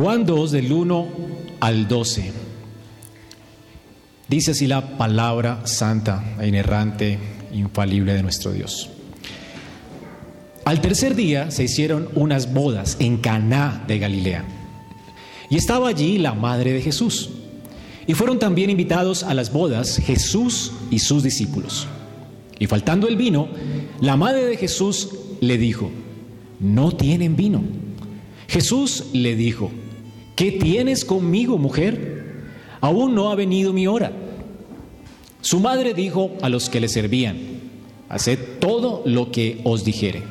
Juan 2 del 1 al 12. Dice así la palabra santa e inerrante, infalible de nuestro Dios. Al tercer día se hicieron unas bodas en Caná de Galilea. Y estaba allí la madre de Jesús. Y fueron también invitados a las bodas Jesús y sus discípulos. Y faltando el vino, la madre de Jesús le dijo, no tienen vino. Jesús le dijo, ¿qué tienes conmigo, mujer? Aún no ha venido mi hora. Su madre dijo a los que le servían, haced todo lo que os dijere.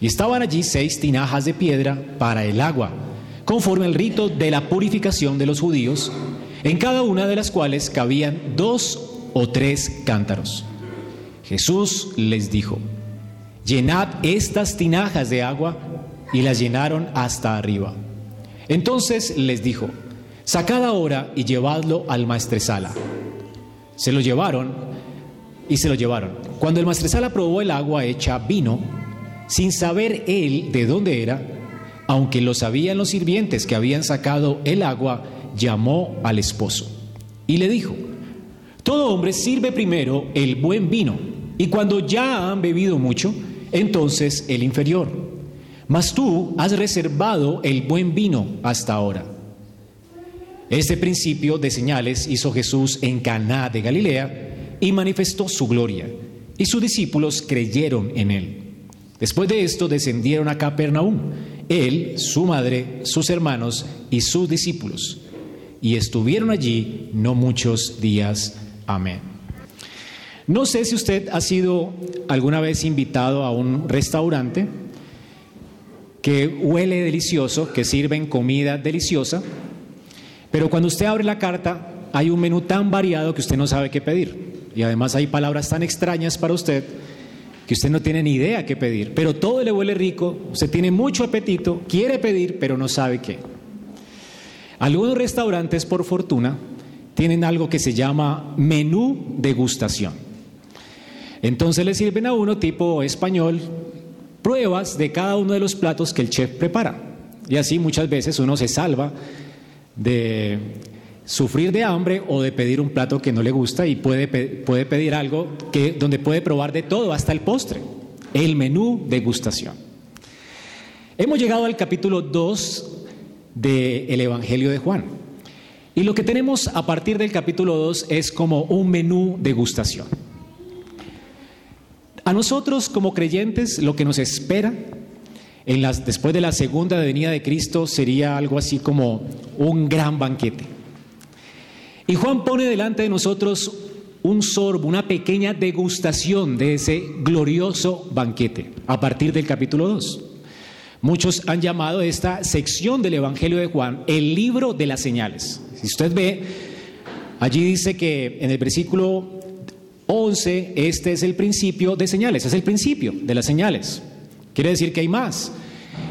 Y estaban allí seis tinajas de piedra para el agua, conforme al rito de la purificación de los judíos, en cada una de las cuales cabían dos o tres cántaros. Jesús les dijo, llenad estas tinajas de agua y las llenaron hasta arriba. Entonces les dijo, sacad ahora y llevadlo al maestresala. Se lo llevaron y se lo llevaron. Cuando el maestresala probó el agua hecha vino, sin saber él de dónde era, aunque lo sabían los sirvientes que habían sacado el agua, llamó al esposo y le dijo, todo hombre sirve primero el buen vino y cuando ya han bebido mucho, entonces el inferior. Mas tú has reservado el buen vino hasta ahora. Este principio de señales hizo Jesús en Caná de Galilea y manifestó su gloria, y sus discípulos creyeron en él. Después de esto descendieron a Capernaum, él, su madre, sus hermanos y sus discípulos, y estuvieron allí no muchos días. Amén. No sé si usted ha sido alguna vez invitado a un restaurante que huele delicioso, que sirven comida deliciosa, pero cuando usted abre la carta hay un menú tan variado que usted no sabe qué pedir. Y además hay palabras tan extrañas para usted que usted no tiene ni idea qué pedir. Pero todo le huele rico, usted tiene mucho apetito, quiere pedir, pero no sabe qué. Algunos restaurantes, por fortuna, tienen algo que se llama menú degustación. Entonces le sirven a uno tipo español pruebas de cada uno de los platos que el chef prepara. Y así muchas veces uno se salva de sufrir de hambre o de pedir un plato que no le gusta y puede, puede pedir algo que, donde puede probar de todo, hasta el postre, el menú degustación. Hemos llegado al capítulo 2 del Evangelio de Juan. Y lo que tenemos a partir del capítulo 2 es como un menú degustación. A nosotros como creyentes lo que nos espera después de la segunda venida de Cristo sería algo así como un gran banquete. Y Juan pone delante de nosotros un sorbo, una pequeña degustación de ese glorioso banquete a partir del capítulo 2. Muchos han llamado esta sección del Evangelio de Juan el libro de las señales. Si usted ve, allí dice que en el versículo 11, este es el principio de señales, es el principio de las señales. Quiere decir que hay más.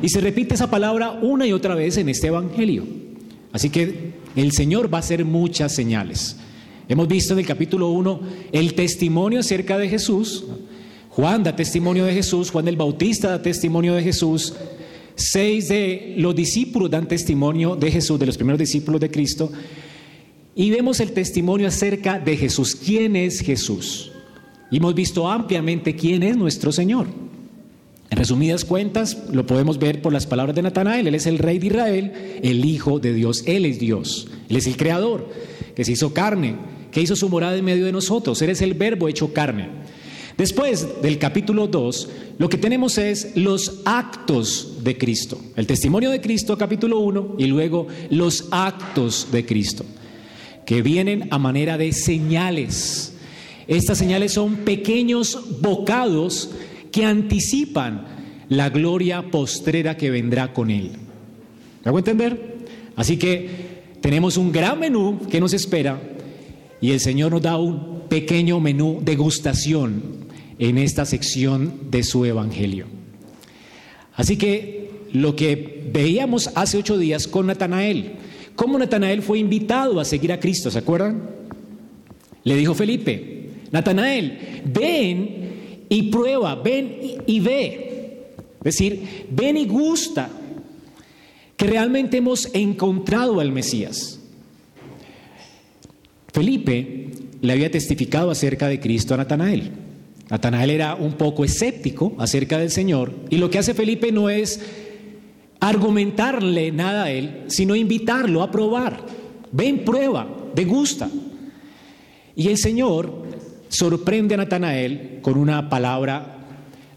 Y se repite esa palabra una y otra vez en este Evangelio. Así que el Señor va a hacer muchas señales. Hemos visto en el capítulo 1 el testimonio acerca de Jesús. Juan da testimonio de Jesús, Juan el Bautista da testimonio de Jesús. Seis de los discípulos dan testimonio de Jesús, de los primeros discípulos de Cristo. Y vemos el testimonio acerca de Jesús. ¿Quién es Jesús? Y hemos visto ampliamente quién es nuestro Señor. En resumidas cuentas, lo podemos ver por las palabras de Natanael. Él es el rey de Israel, el Hijo de Dios. Él es Dios. Él es el Creador, que se hizo carne, que hizo su morada en medio de nosotros. Él es el verbo hecho carne. Después del capítulo 2, lo que tenemos es los actos de Cristo. El testimonio de Cristo, capítulo 1, y luego los actos de Cristo, que vienen a manera de señales. Estas señales son pequeños bocados que anticipan la gloria postrera que vendrá con Él. ¿Me hago entender? Así que tenemos un gran menú que nos espera y el Señor nos da un pequeño menú de gustación en esta sección de su Evangelio. Así que lo que veíamos hace ocho días con Natanael, cómo Natanael fue invitado a seguir a Cristo, ¿se acuerdan? Le dijo Felipe, Natanael, ven y prueba, ven y, ve. Es decir, ven y gusta. que realmente hemos encontrado al Mesías. Felipe le había testificado acerca de Cristo a Natanael. Natanael era un poco escéptico acerca del Señor y lo que hace Felipe no es argumentarle nada a él, sino invitarlo a probar. Ven, prueba, degusta. Y el Señor sorprende a Natanael con una palabra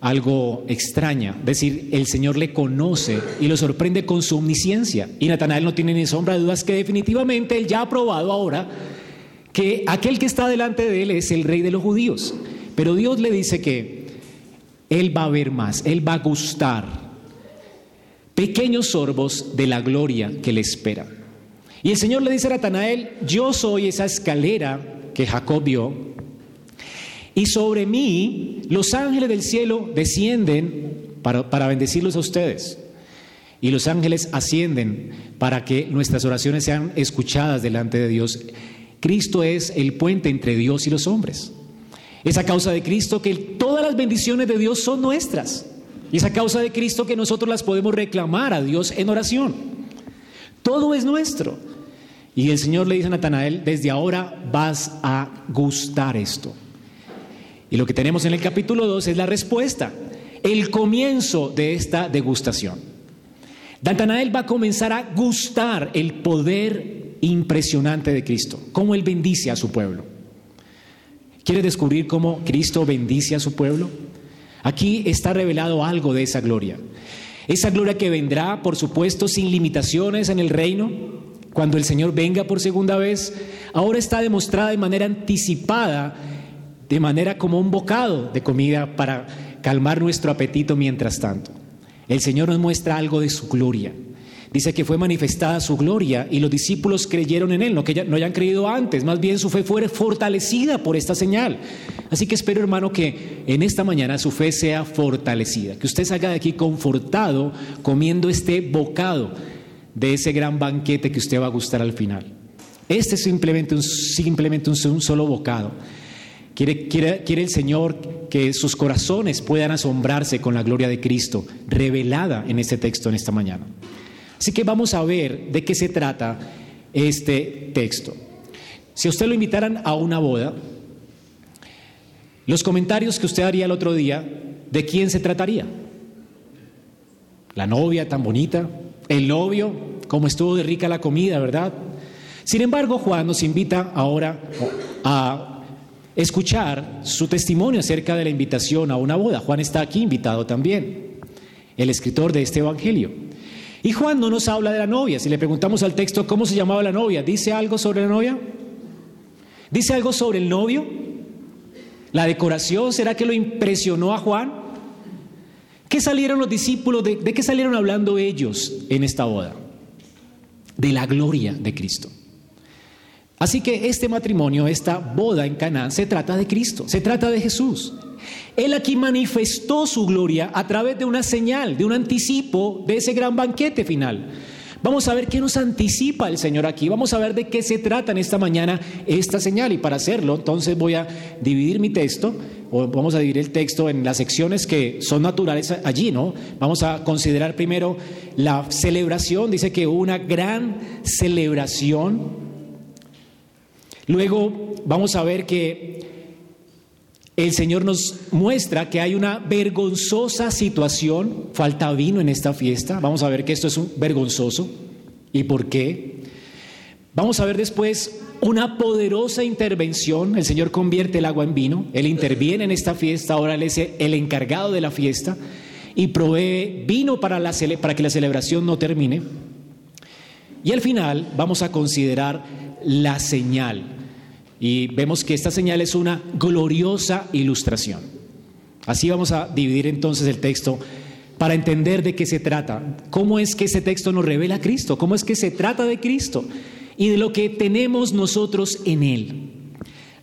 algo extraña. Es decir, el Señor le conoce y lo sorprende con su omnisciencia. Y Natanael no tiene ni sombra de dudas que definitivamente él ya ha probado ahora que aquel que está delante de él es el rey de los judíos. Pero Dios le dice que él va a ver más, él va a gustar pequeños sorbos de la gloria que le espera. Y el Señor le dice a Natanael, yo soy esa escalera que Jacob vio, y sobre mí los ángeles del cielo descienden para, para bendecirlos a ustedes. Y los ángeles ascienden para que nuestras oraciones sean escuchadas delante de Dios. Cristo es el puente entre Dios y los hombres. Es a causa de Cristo que todas las bendiciones de Dios son nuestras. Y es a causa de Cristo que nosotros las podemos reclamar a Dios en oración. Todo es nuestro. Y el Señor le dice a Natanael, desde ahora vas a gustar esto. Y lo que tenemos en el capítulo 2 es la respuesta, el comienzo de esta degustación. Natanael va a comenzar a gustar el poder impresionante de Cristo, cómo Él bendice a su pueblo. ¿Quiere descubrir cómo Cristo bendice a su pueblo? Aquí está revelado algo de esa gloria. Esa gloria que vendrá, por supuesto, sin limitaciones en el reino, cuando el Señor venga por segunda vez, ahora está demostrada de manera anticipada de manera como un bocado de comida para calmar nuestro apetito mientras tanto. El Señor nos muestra algo de su gloria. Dice que fue manifestada su gloria y los discípulos creyeron en Él, no que ya, no hayan creído antes, más bien su fe fue fortalecida por esta señal. Así que espero, hermano, que en esta mañana su fe sea fortalecida, que usted salga de aquí confortado comiendo este bocado de ese gran banquete que usted va a gustar al final. Este es simplemente un, simplemente un solo bocado Quiere, el Señor que sus corazones puedan asombrarse con la gloria de Cristo revelada en este texto en esta mañana. Así que vamos a ver de qué se trata este texto. Si a usted lo invitaran a una boda, los comentarios que usted haría el otro día, ¿de quién se trataría? La novia tan bonita, el novio, cómo estuvo de rica la comida, ¿verdad? Sin embargo, Juan nos invita ahora a escuchar su testimonio acerca de la invitación a una boda. Juan está aquí invitado también, el escritor de este Evangelio. Y Juan no nos habla de la novia. Si le preguntamos al texto cómo se llamaba la novia, ¿dice algo sobre la novia? ¿Dice algo sobre el novio? ¿La decoración será que lo impresionó a Juan? ¿Qué salieron los discípulos? ¿De, de qué salieron hablando ellos en esta boda? De la gloria de Cristo. Así que este matrimonio, esta boda en Canaán, se trata de Cristo, se trata de Jesús. Él aquí manifestó su gloria a través de una señal, de un anticipo de ese gran banquete final. Vamos a ver qué nos anticipa el Señor aquí. Vamos a ver de qué se trata en esta mañana esta señal. Y para hacerlo, entonces voy a dividir mi texto, o vamos a dividir el texto en las secciones que son naturales allí, ¿no? Vamos a considerar primero la celebración. Dice que hubo una gran celebración Luego vamos a ver que el Señor nos muestra que hay una vergonzosa situación, falta vino en esta fiesta, vamos a ver que esto es un vergonzoso y por qué. Vamos a ver después una poderosa intervención, el Señor convierte el agua en vino, Él interviene en esta fiesta, ahora Él es el encargado de la fiesta y provee vino para, la, para que la celebración no termine. Y al final vamos a considerar la señal. Y vemos que esta señal es una gloriosa ilustración. Así vamos a dividir entonces el texto para entender de qué se trata, cómo es que ese texto nos revela a Cristo, cómo es que se trata de Cristo y de lo que tenemos nosotros en Él.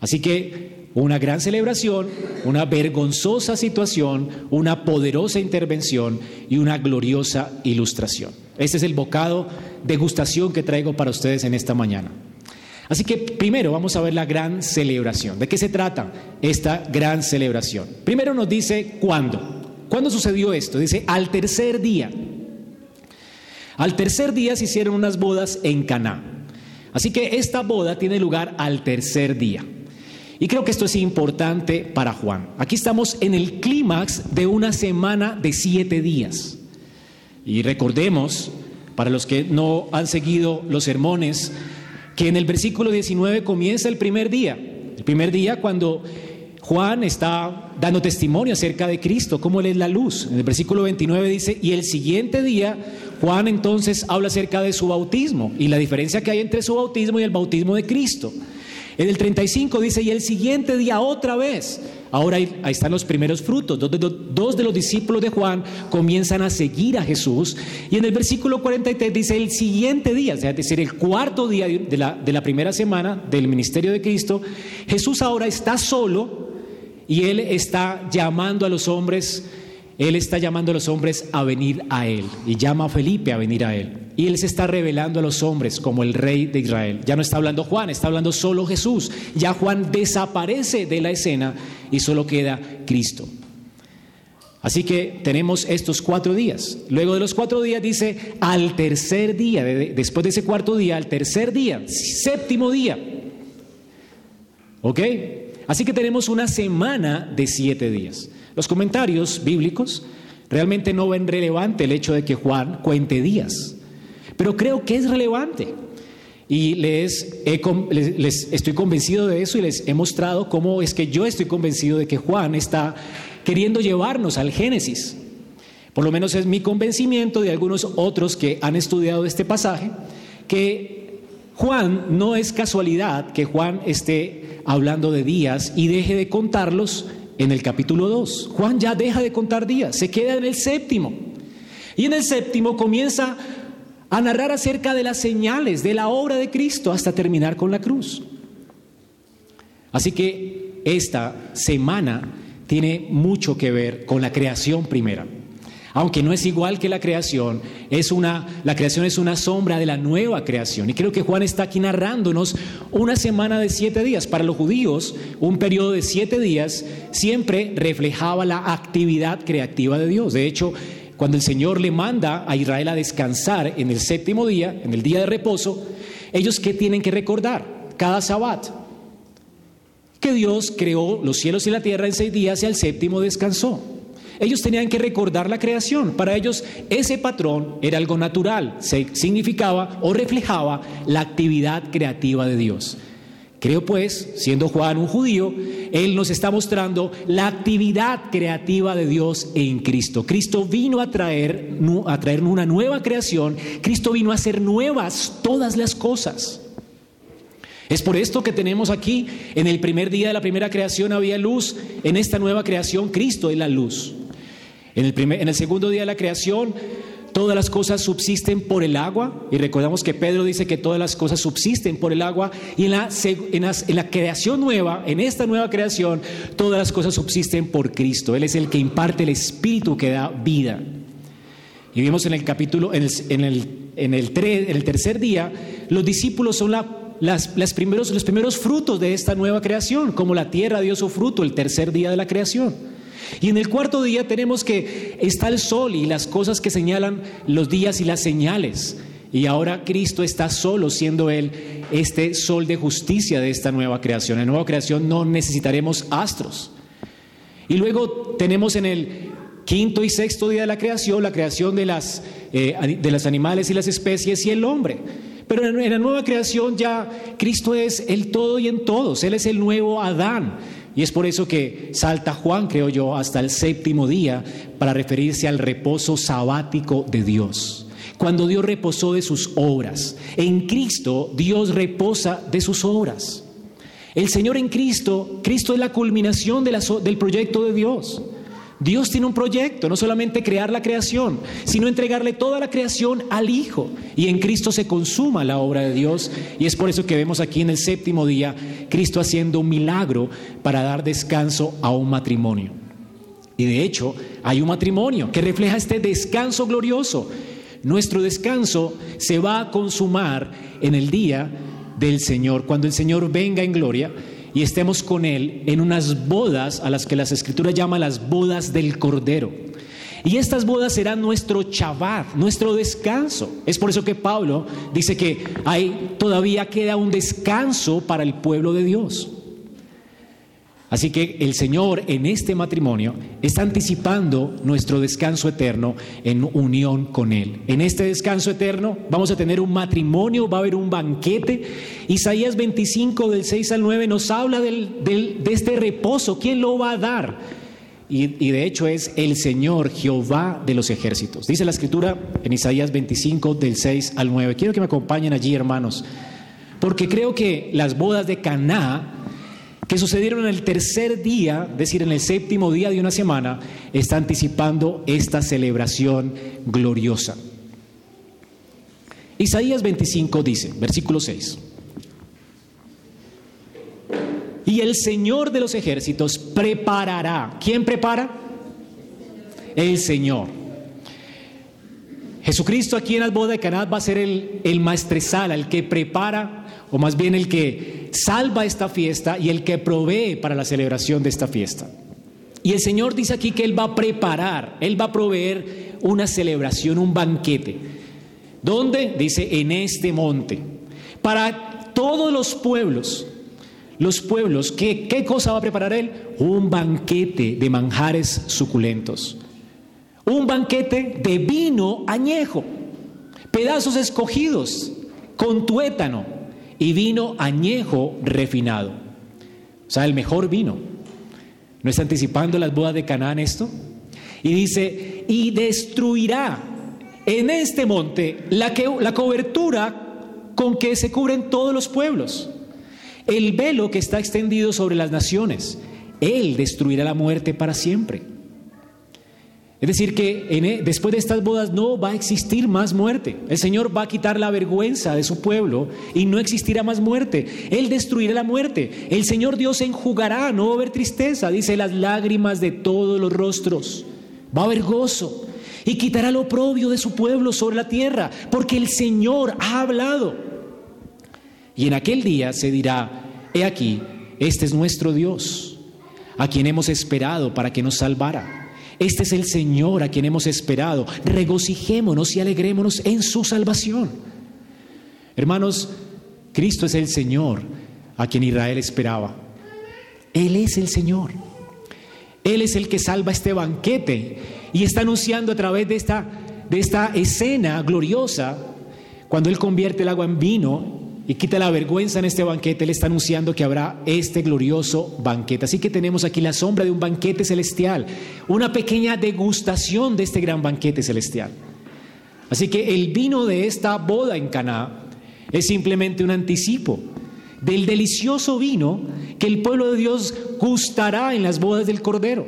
Así que una gran celebración, una vergonzosa situación, una poderosa intervención y una gloriosa ilustración. Este es el bocado de gustación que traigo para ustedes en esta mañana. Así que primero vamos a ver la gran celebración. ¿De qué se trata esta gran celebración? Primero nos dice cuándo. ¿Cuándo sucedió esto? Dice al tercer día. Al tercer día se hicieron unas bodas en Caná. Así que esta boda tiene lugar al tercer día. Y creo que esto es importante para Juan. Aquí estamos en el clímax de una semana de siete días. Y recordemos, para los que no han seguido los sermones, que en el versículo 19 comienza el primer día. El primer día cuando Juan está dando testimonio acerca de Cristo, cómo Él es la luz. En el versículo 29 dice, y el siguiente día Juan entonces habla acerca de su bautismo y la diferencia que hay entre su bautismo y el bautismo de Cristo. En el 35 dice, y el siguiente día otra vez. Ahora ahí, están los primeros frutos. Dos de, los discípulos de Juan comienzan a seguir a Jesús. Y en el versículo 43 dice, el siguiente día, es decir, el cuarto día de la, de la primera semana del ministerio de Cristo, Jesús ahora está solo y él está llamando a los hombres él está llamando a los hombres a venir a Él y llama a Felipe a venir a Él. Y Él se está revelando a los hombres como el rey de Israel. Ya no está hablando Juan, está hablando solo Jesús. Ya Juan desaparece de la escena y solo queda Cristo. Así que tenemos estos cuatro días. Luego de los cuatro días dice al tercer día, después de ese cuarto día, al tercer día, séptimo día. ¿Ok? Así que tenemos una semana de siete días. Los comentarios bíblicos realmente no ven relevante el hecho de que Juan cuente días, pero creo que es relevante. Y les, estoy convencido de eso y les he mostrado cómo es que yo estoy convencido de que Juan está queriendo llevarnos al Génesis. Por lo menos es mi convencimiento de algunos otros que han estudiado este pasaje, que Juan no es casualidad que Juan esté hablando de días y deje de contarlos en el capítulo 2. Juan ya deja de contar días, se queda en el séptimo. Y en el séptimo comienza a narrar acerca de las señales de la obra de Cristo hasta terminar con la cruz. Así que esta semana tiene mucho que ver con la creación primera aunque no es igual que la creación, es una, la creación es una sombra de la nueva creación. Y creo que Juan está aquí narrándonos una semana de siete días. Para los judíos, un periodo de siete días siempre reflejaba la actividad creativa de Dios. De hecho, cuando el Señor le manda a Israel a descansar en el séptimo día, en el día de reposo, ellos qué tienen que recordar cada sabbat? Que Dios creó los cielos y la tierra en seis días y al séptimo descansó. Ellos tenían que recordar la creación. Para ellos ese patrón era algo natural, significaba o reflejaba la actividad creativa de Dios. Creo pues, siendo Juan un judío, él nos está mostrando la actividad creativa de Dios en Cristo. Cristo vino a traer, a traer una nueva creación, Cristo vino a hacer nuevas todas las cosas. Es por esto que tenemos aquí, en el primer día de la primera creación había luz, en esta nueva creación Cristo es la luz. En el, primer, en el segundo día de la creación, todas las cosas subsisten por el agua. Y recordamos que Pedro dice que todas las cosas subsisten por el agua. Y en la, en la creación nueva, en esta nueva creación, todas las cosas subsisten por Cristo. Él es el que imparte el espíritu que da vida. Y vimos en el capítulo, en el, en el, en el, en tercer día, los discípulos son la, las primeros, los primeros frutos de esta nueva creación, como la tierra dio su fruto el tercer día de la creación. Y en el cuarto día tenemos que está el sol y las cosas que señalan los días y las señales. Y ahora Cristo está solo siendo Él este sol de justicia de esta nueva creación. En la nueva creación no necesitaremos astros. Y luego tenemos en el quinto y sexto día de la creación la creación de las, eh, de los animales y las especies y el hombre. Pero en la nueva creación ya Cristo es el todo y en todos. Él es el nuevo Adán. Y es por eso que salta Juan, creo yo, hasta el séptimo día para referirse al reposo sabático de Dios. Cuando Dios reposó de sus obras. En Cristo Dios reposa de sus obras. El Señor en Cristo, Cristo es la culminación del proyecto de Dios. Dios tiene un proyecto, no solamente crear la creación, sino entregarle toda la creación al Hijo. Y en Cristo se consuma la obra de Dios. Y es por eso que vemos aquí en el séptimo día Cristo haciendo un milagro para dar descanso a un matrimonio. Y de hecho hay un matrimonio que refleja este descanso glorioso. Nuestro descanso se va a consumar en el día del Señor, cuando el Señor venga en gloria y estemos con Él en unas bodas a las que las escrituras llaman las bodas del Cordero. Y estas bodas serán nuestro Shabbat, nuestro descanso. Es por eso que Pablo dice que hay, todavía queda un descanso para el pueblo de Dios. Así que el Señor en este matrimonio está anticipando nuestro descanso eterno en unión con Él. En este descanso eterno vamos a tener un matrimonio, va a haber un banquete. Isaías 25 del 6 al 9 nos habla de este reposo. ¿Quién lo va a dar? Y, y, de hecho es el Señor Jehová de los ejércitos. Dice la escritura en Isaías 25 del 6 al 9. Quiero que me acompañen allí, hermanos, porque creo que las bodas de Caná que sucedieron en el tercer día, es decir, en el séptimo día de una semana, está anticipando esta celebración gloriosa. Isaías 25 dice, versículo 6, y el Señor de los ejércitos preparará, ¿quién prepara? El Señor. Jesucristo aquí en las bodas de Caná va a ser el, el maestresala, el que prepara o más bien el que salva esta fiesta y el que provee para la celebración de esta fiesta. Y el Señor dice aquí que Él va a preparar, Él va a proveer una celebración, un banquete. ¿Dónde? Dice, en este monte. Para todos los pueblos. Los pueblos, ¿qué, ¿qué cosa va a preparar Él? Un banquete de manjares suculentos. Un banquete de vino añejo. Pedazos escogidos con tuétano y vino añejo refinado. O sea, el mejor vino. ¿No está anticipando las bodas de Canaán esto? Y dice, y destruirá en este monte la, que, la cobertura con que se cubren todos los pueblos, el velo que está extendido sobre las naciones. Él destruirá la muerte para siempre. Es decir, que e, después de estas bodas no va a existir más muerte. El Señor va a quitar la vergüenza de su pueblo y no existirá más muerte. Él destruirá la muerte. El Señor Dios enjugará, no va a haber tristeza, dice las lágrimas de todos los rostros. Va a haber gozo y quitará lo oprobio de su pueblo sobre la tierra, porque el Señor ha hablado. Y en aquel día se dirá, he aquí, este es nuestro Dios, a quien hemos esperado para que nos salvara. Este es el Señor a quien hemos esperado. Regocijémonos y alegrémonos en su salvación. Hermanos, Cristo es el Señor a quien Israel esperaba. Él es el Señor. Él es el que salva este banquete y está anunciando a través de esta, de esta escena gloriosa, cuando Él convierte el agua en vino, y quita la vergüenza en este banquete, Él está anunciando que habrá este glorioso banquete. Así que tenemos aquí la sombra de un banquete celestial, una pequeña degustación de este gran banquete celestial. Así que el vino de esta boda en Caná es simplemente un anticipo del delicioso vino que el pueblo de Dios gustará en las bodas del Cordero.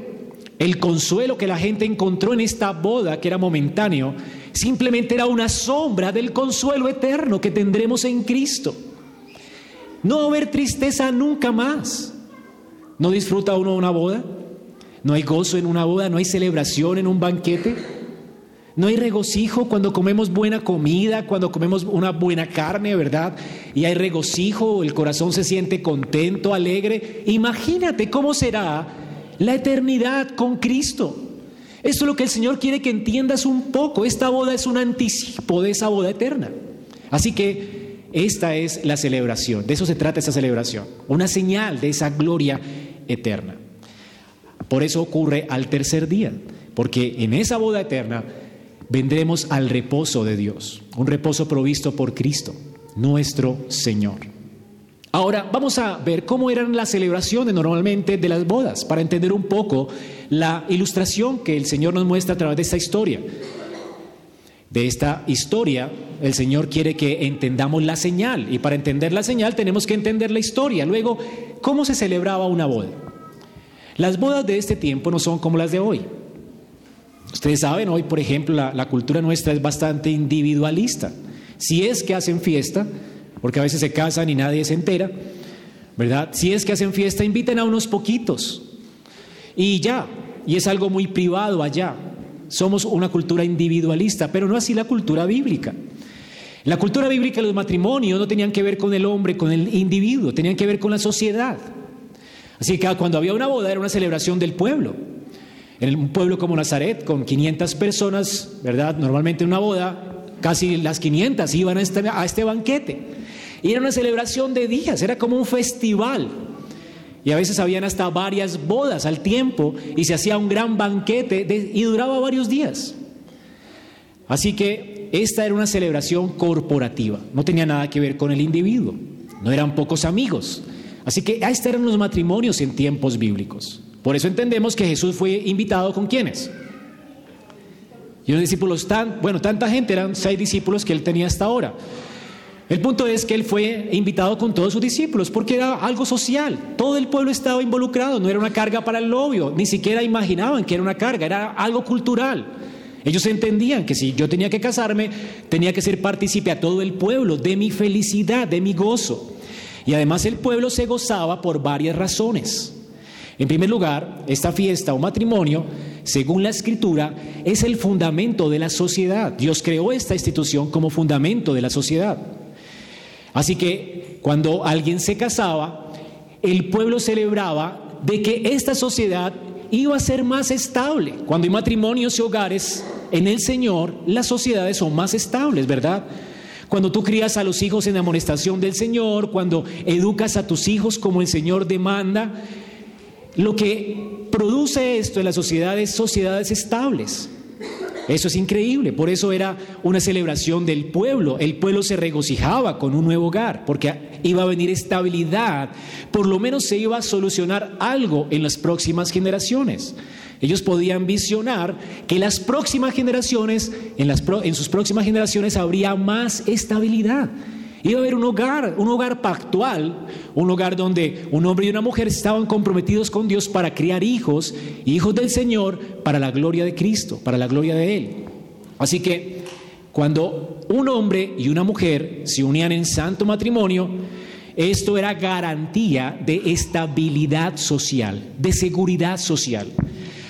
El consuelo que la gente encontró en esta boda, que era momentáneo, simplemente era una sombra del consuelo eterno que tendremos en Cristo. No va a haber tristeza nunca más. ¿No disfruta uno una boda? ¿No hay gozo en una boda? ¿No hay celebración en un banquete? ¿No hay regocijo cuando comemos buena comida, cuando comemos una buena carne, verdad? Y hay regocijo, el corazón se siente contento, alegre. Imagínate cómo será la eternidad con Cristo. Esto es lo que el Señor quiere que entiendas un poco. Esta boda es un anticipo de esa boda eterna. Así que esta es la celebración. De eso se trata esta celebración. Una señal de esa gloria eterna. Por eso ocurre al tercer día. Porque en esa boda eterna vendremos al reposo de Dios. Un reposo provisto por Cristo, nuestro Señor. Ahora vamos a ver cómo eran las celebraciones normalmente de las bodas, para entender un poco la ilustración que el Señor nos muestra a través de esta historia. De esta historia, el Señor quiere que entendamos la señal, y para entender la señal tenemos que entender la historia. Luego, ¿cómo se celebraba una boda? Las bodas de este tiempo no son como las de hoy. Ustedes saben, hoy, por ejemplo, la, la cultura nuestra es bastante individualista. Si es que hacen fiesta, porque a veces se casan y nadie se entera, ¿verdad? Si es que hacen fiesta, inviten a unos poquitos y ya, y es algo muy privado allá. Somos una cultura individualista, pero no así la cultura bíblica. La cultura bíblica los matrimonios no tenían que ver con el hombre, con el individuo, tenían que ver con la sociedad. Así que cuando había una boda era una celebración del pueblo. En un pueblo como Nazaret, con 500 personas, ¿verdad? Normalmente en una boda, casi las 500 iban a este, a este banquete. Y era una celebración de días, era como un festival. Y a veces habían hasta varias bodas al tiempo y se hacía un gran banquete y duraba varios días. Así que esta era una celebración corporativa, no tenía nada que ver con el individuo, no eran pocos amigos. Así que estos eran los matrimonios en tiempos bíblicos. Por eso entendemos que Jesús fue invitado con quienes. Y los discípulos, tan, bueno, tanta gente, eran seis discípulos que él tenía hasta ahora. El punto es que él fue invitado con todos sus discípulos porque era algo social. Todo el pueblo estaba involucrado, no era una carga para el novio, ni siquiera imaginaban que era una carga, era algo cultural. Ellos entendían que si yo tenía que casarme, tenía que ser partícipe a todo el pueblo de mi felicidad, de mi gozo. Y además el pueblo se gozaba por varias razones. En primer lugar, esta fiesta o matrimonio, según la escritura, es el fundamento de la sociedad. Dios creó esta institución como fundamento de la sociedad. Así que cuando alguien se casaba, el pueblo celebraba de que esta sociedad iba a ser más estable. Cuando hay matrimonios y hogares en el Señor, las sociedades son más estables, ¿verdad? Cuando tú crías a los hijos en amonestación del Señor, cuando educas a tus hijos como el Señor demanda, lo que produce esto en las sociedades, sociedades estables. Eso es increíble, por eso era una celebración del pueblo. El pueblo se regocijaba con un nuevo hogar, porque iba a venir estabilidad, por lo menos se iba a solucionar algo en las próximas generaciones. Ellos podían visionar que las próximas generaciones, en, las, en sus próximas generaciones habría más estabilidad. Iba a haber un hogar, un hogar pactual, un hogar donde un hombre y una mujer estaban comprometidos con Dios para criar hijos, hijos del Señor, para la gloria de Cristo, para la gloria de Él. Así que cuando un hombre y una mujer se unían en santo matrimonio, esto era garantía de estabilidad social, de seguridad social.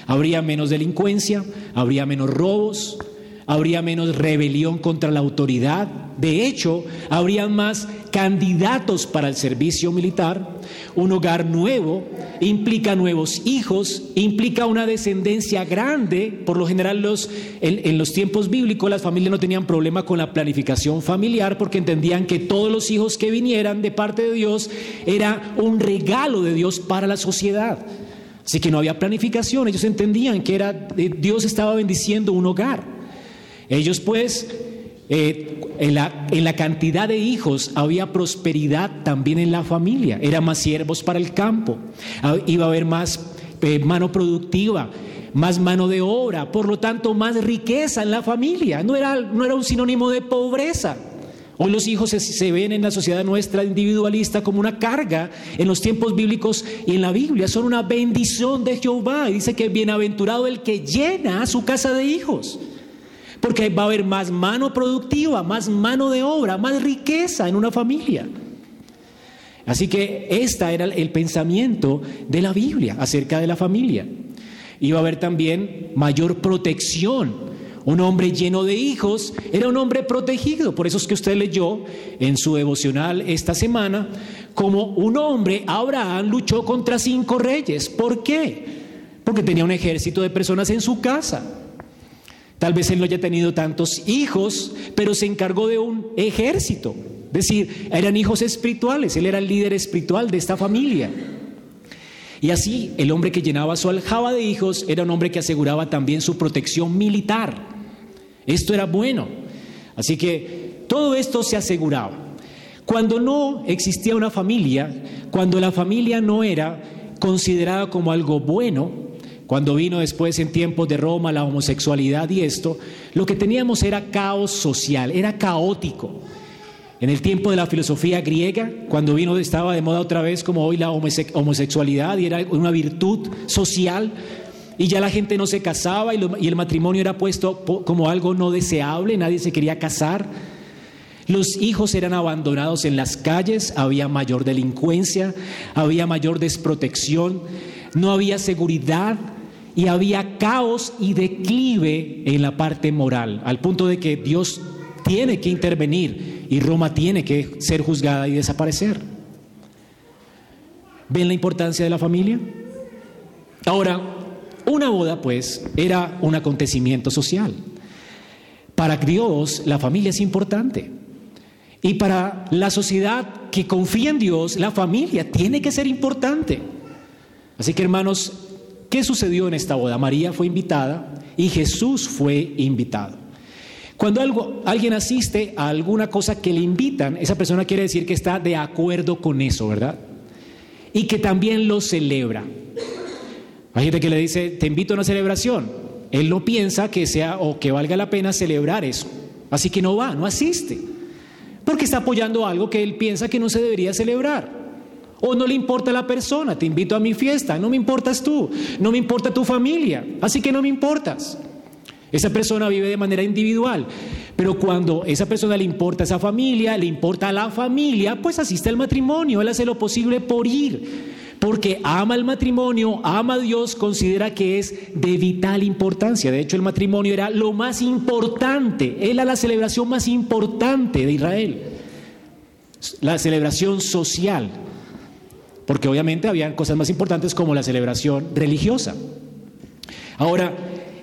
Habría menos delincuencia, habría menos robos, habría menos rebelión contra la autoridad. De hecho, habría más candidatos para el servicio militar. Un hogar nuevo implica nuevos hijos, implica una descendencia grande. Por lo general, los, en, los tiempos bíblicos, las familias no tenían problema con la planificación familiar porque entendían que todos los hijos que vinieran de parte de Dios era un regalo de Dios para la sociedad. Así que no había planificación, ellos entendían que era, eh, Dios estaba bendiciendo un hogar. Ellos pues, eh, en, la, cantidad de hijos había prosperidad también en la familia, eran más siervos para el campo, ah, iba a haber más eh, mano productiva, más mano de obra, por lo tanto más riqueza en la familia, no era, no era un sinónimo de pobreza. Hoy los hijos se, se, ven en la sociedad nuestra individualista como una carga en los tiempos bíblicos y en la Biblia. Son una bendición de Jehová. Y dice que bienaventurado el que llena su casa de hijos. Porque va a haber más mano productiva, más mano de obra, más riqueza en una familia. Así que este era el pensamiento de la Biblia acerca de la familia. Iba a haber también mayor protección. Un hombre lleno de hijos era un hombre protegido. Por eso es que usted leyó en su devocional esta semana como un hombre, Abraham, luchó contra cinco reyes. ¿Por qué? Porque tenía un ejército de personas en su casa. Tal vez él no haya tenido tantos hijos, pero se encargó de un ejército. Es decir, eran hijos espirituales, él era el líder espiritual de esta familia. Y así, el hombre que llenaba su aljaba de hijos era un hombre que aseguraba también su protección militar. Esto era bueno. Así que todo esto se aseguraba. Cuando no existía una familia, cuando la familia no era considerada como algo bueno, cuando vino después en tiempos de Roma la homosexualidad y esto, lo que teníamos era caos social, era caótico. En el tiempo de la filosofía griega, cuando vino estaba de moda otra vez como hoy la homosexualidad y era una virtud social, y ya la gente no se casaba y, y el matrimonio era puesto como algo no deseable, nadie se quería casar. Los hijos eran abandonados en las calles, había mayor delincuencia, había mayor desprotección, no había seguridad, y había caos y declive en la parte moral, al punto de que Dios tiene que intervenir y Roma tiene que ser juzgada y desaparecer. ¿Ven la importancia de la familia? Ahora, Una boda, pues, era un acontecimiento social. Para Dios, la familia es importante. Y para la sociedad que confía en Dios, la familia tiene que ser importante. Así que, hermanos, ¿qué sucedió en esta boda? María fue invitada y Jesús fue invitado. Cuando algo, alguien asiste a alguna cosa que le invitan, esa persona quiere decir que está de acuerdo con eso, ¿verdad? Y que también lo celebra. Hay gente que le dice, te invito a una celebración. Él no piensa que sea o que valga la pena celebrar eso. Así que no va, no asiste. Porque está apoyando algo que él piensa que no se debería celebrar. O no le importa la persona, te invito a mi fiesta, no me importas tú, no me importa tu familia, así que no me importas. Esa persona vive de manera individual, pero cuando esa persona le importa a esa familia, le importa a la familia, pues asiste al matrimonio, él hace lo posible por ir porque ama el matrimonio, ama a Dios, considera que es de vital importancia. De hecho, el matrimonio era lo más importante, era la celebración más importante de Israel, la celebración social, porque obviamente había cosas más importantes como la celebración religiosa. Ahora,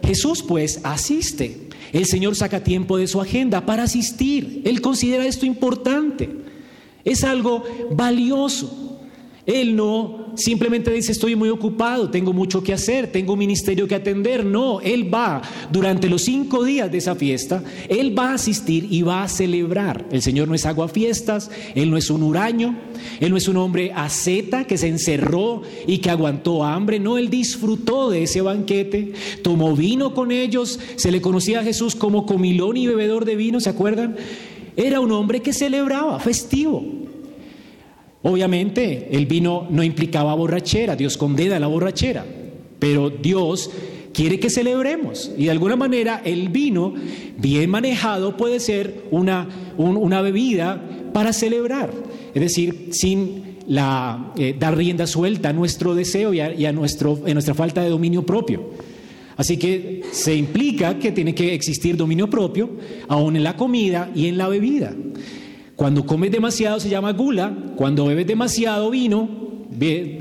Jesús pues asiste. El Señor saca tiempo de su agenda para asistir. Él considera esto importante. Es algo valioso. Él no simplemente dice estoy muy ocupado, tengo mucho que hacer, tengo un ministerio que atender. No, Él va durante los cinco días de esa fiesta, Él va a asistir y va a celebrar. El Señor no es agua fiestas, Él no es un huraño, Él no es un hombre asceta que se encerró y que aguantó hambre. No, Él disfrutó de ese banquete, tomó vino con ellos, se le conocía a Jesús como comilón y bebedor de vino, ¿se acuerdan? Era un hombre que celebraba, festivo. Obviamente el vino no implicaba borrachera, Dios condena la borrachera, pero Dios quiere que celebremos y de alguna manera el vino bien manejado puede ser una, una bebida para celebrar, es decir, sin la, eh, dar rienda suelta a nuestro deseo y a, nuestro, a nuestra falta de dominio propio. Así que se implica que tiene que existir dominio propio aún en la comida y en la bebida. Cuando comes demasiado se llama gula, cuando bebes demasiado vino,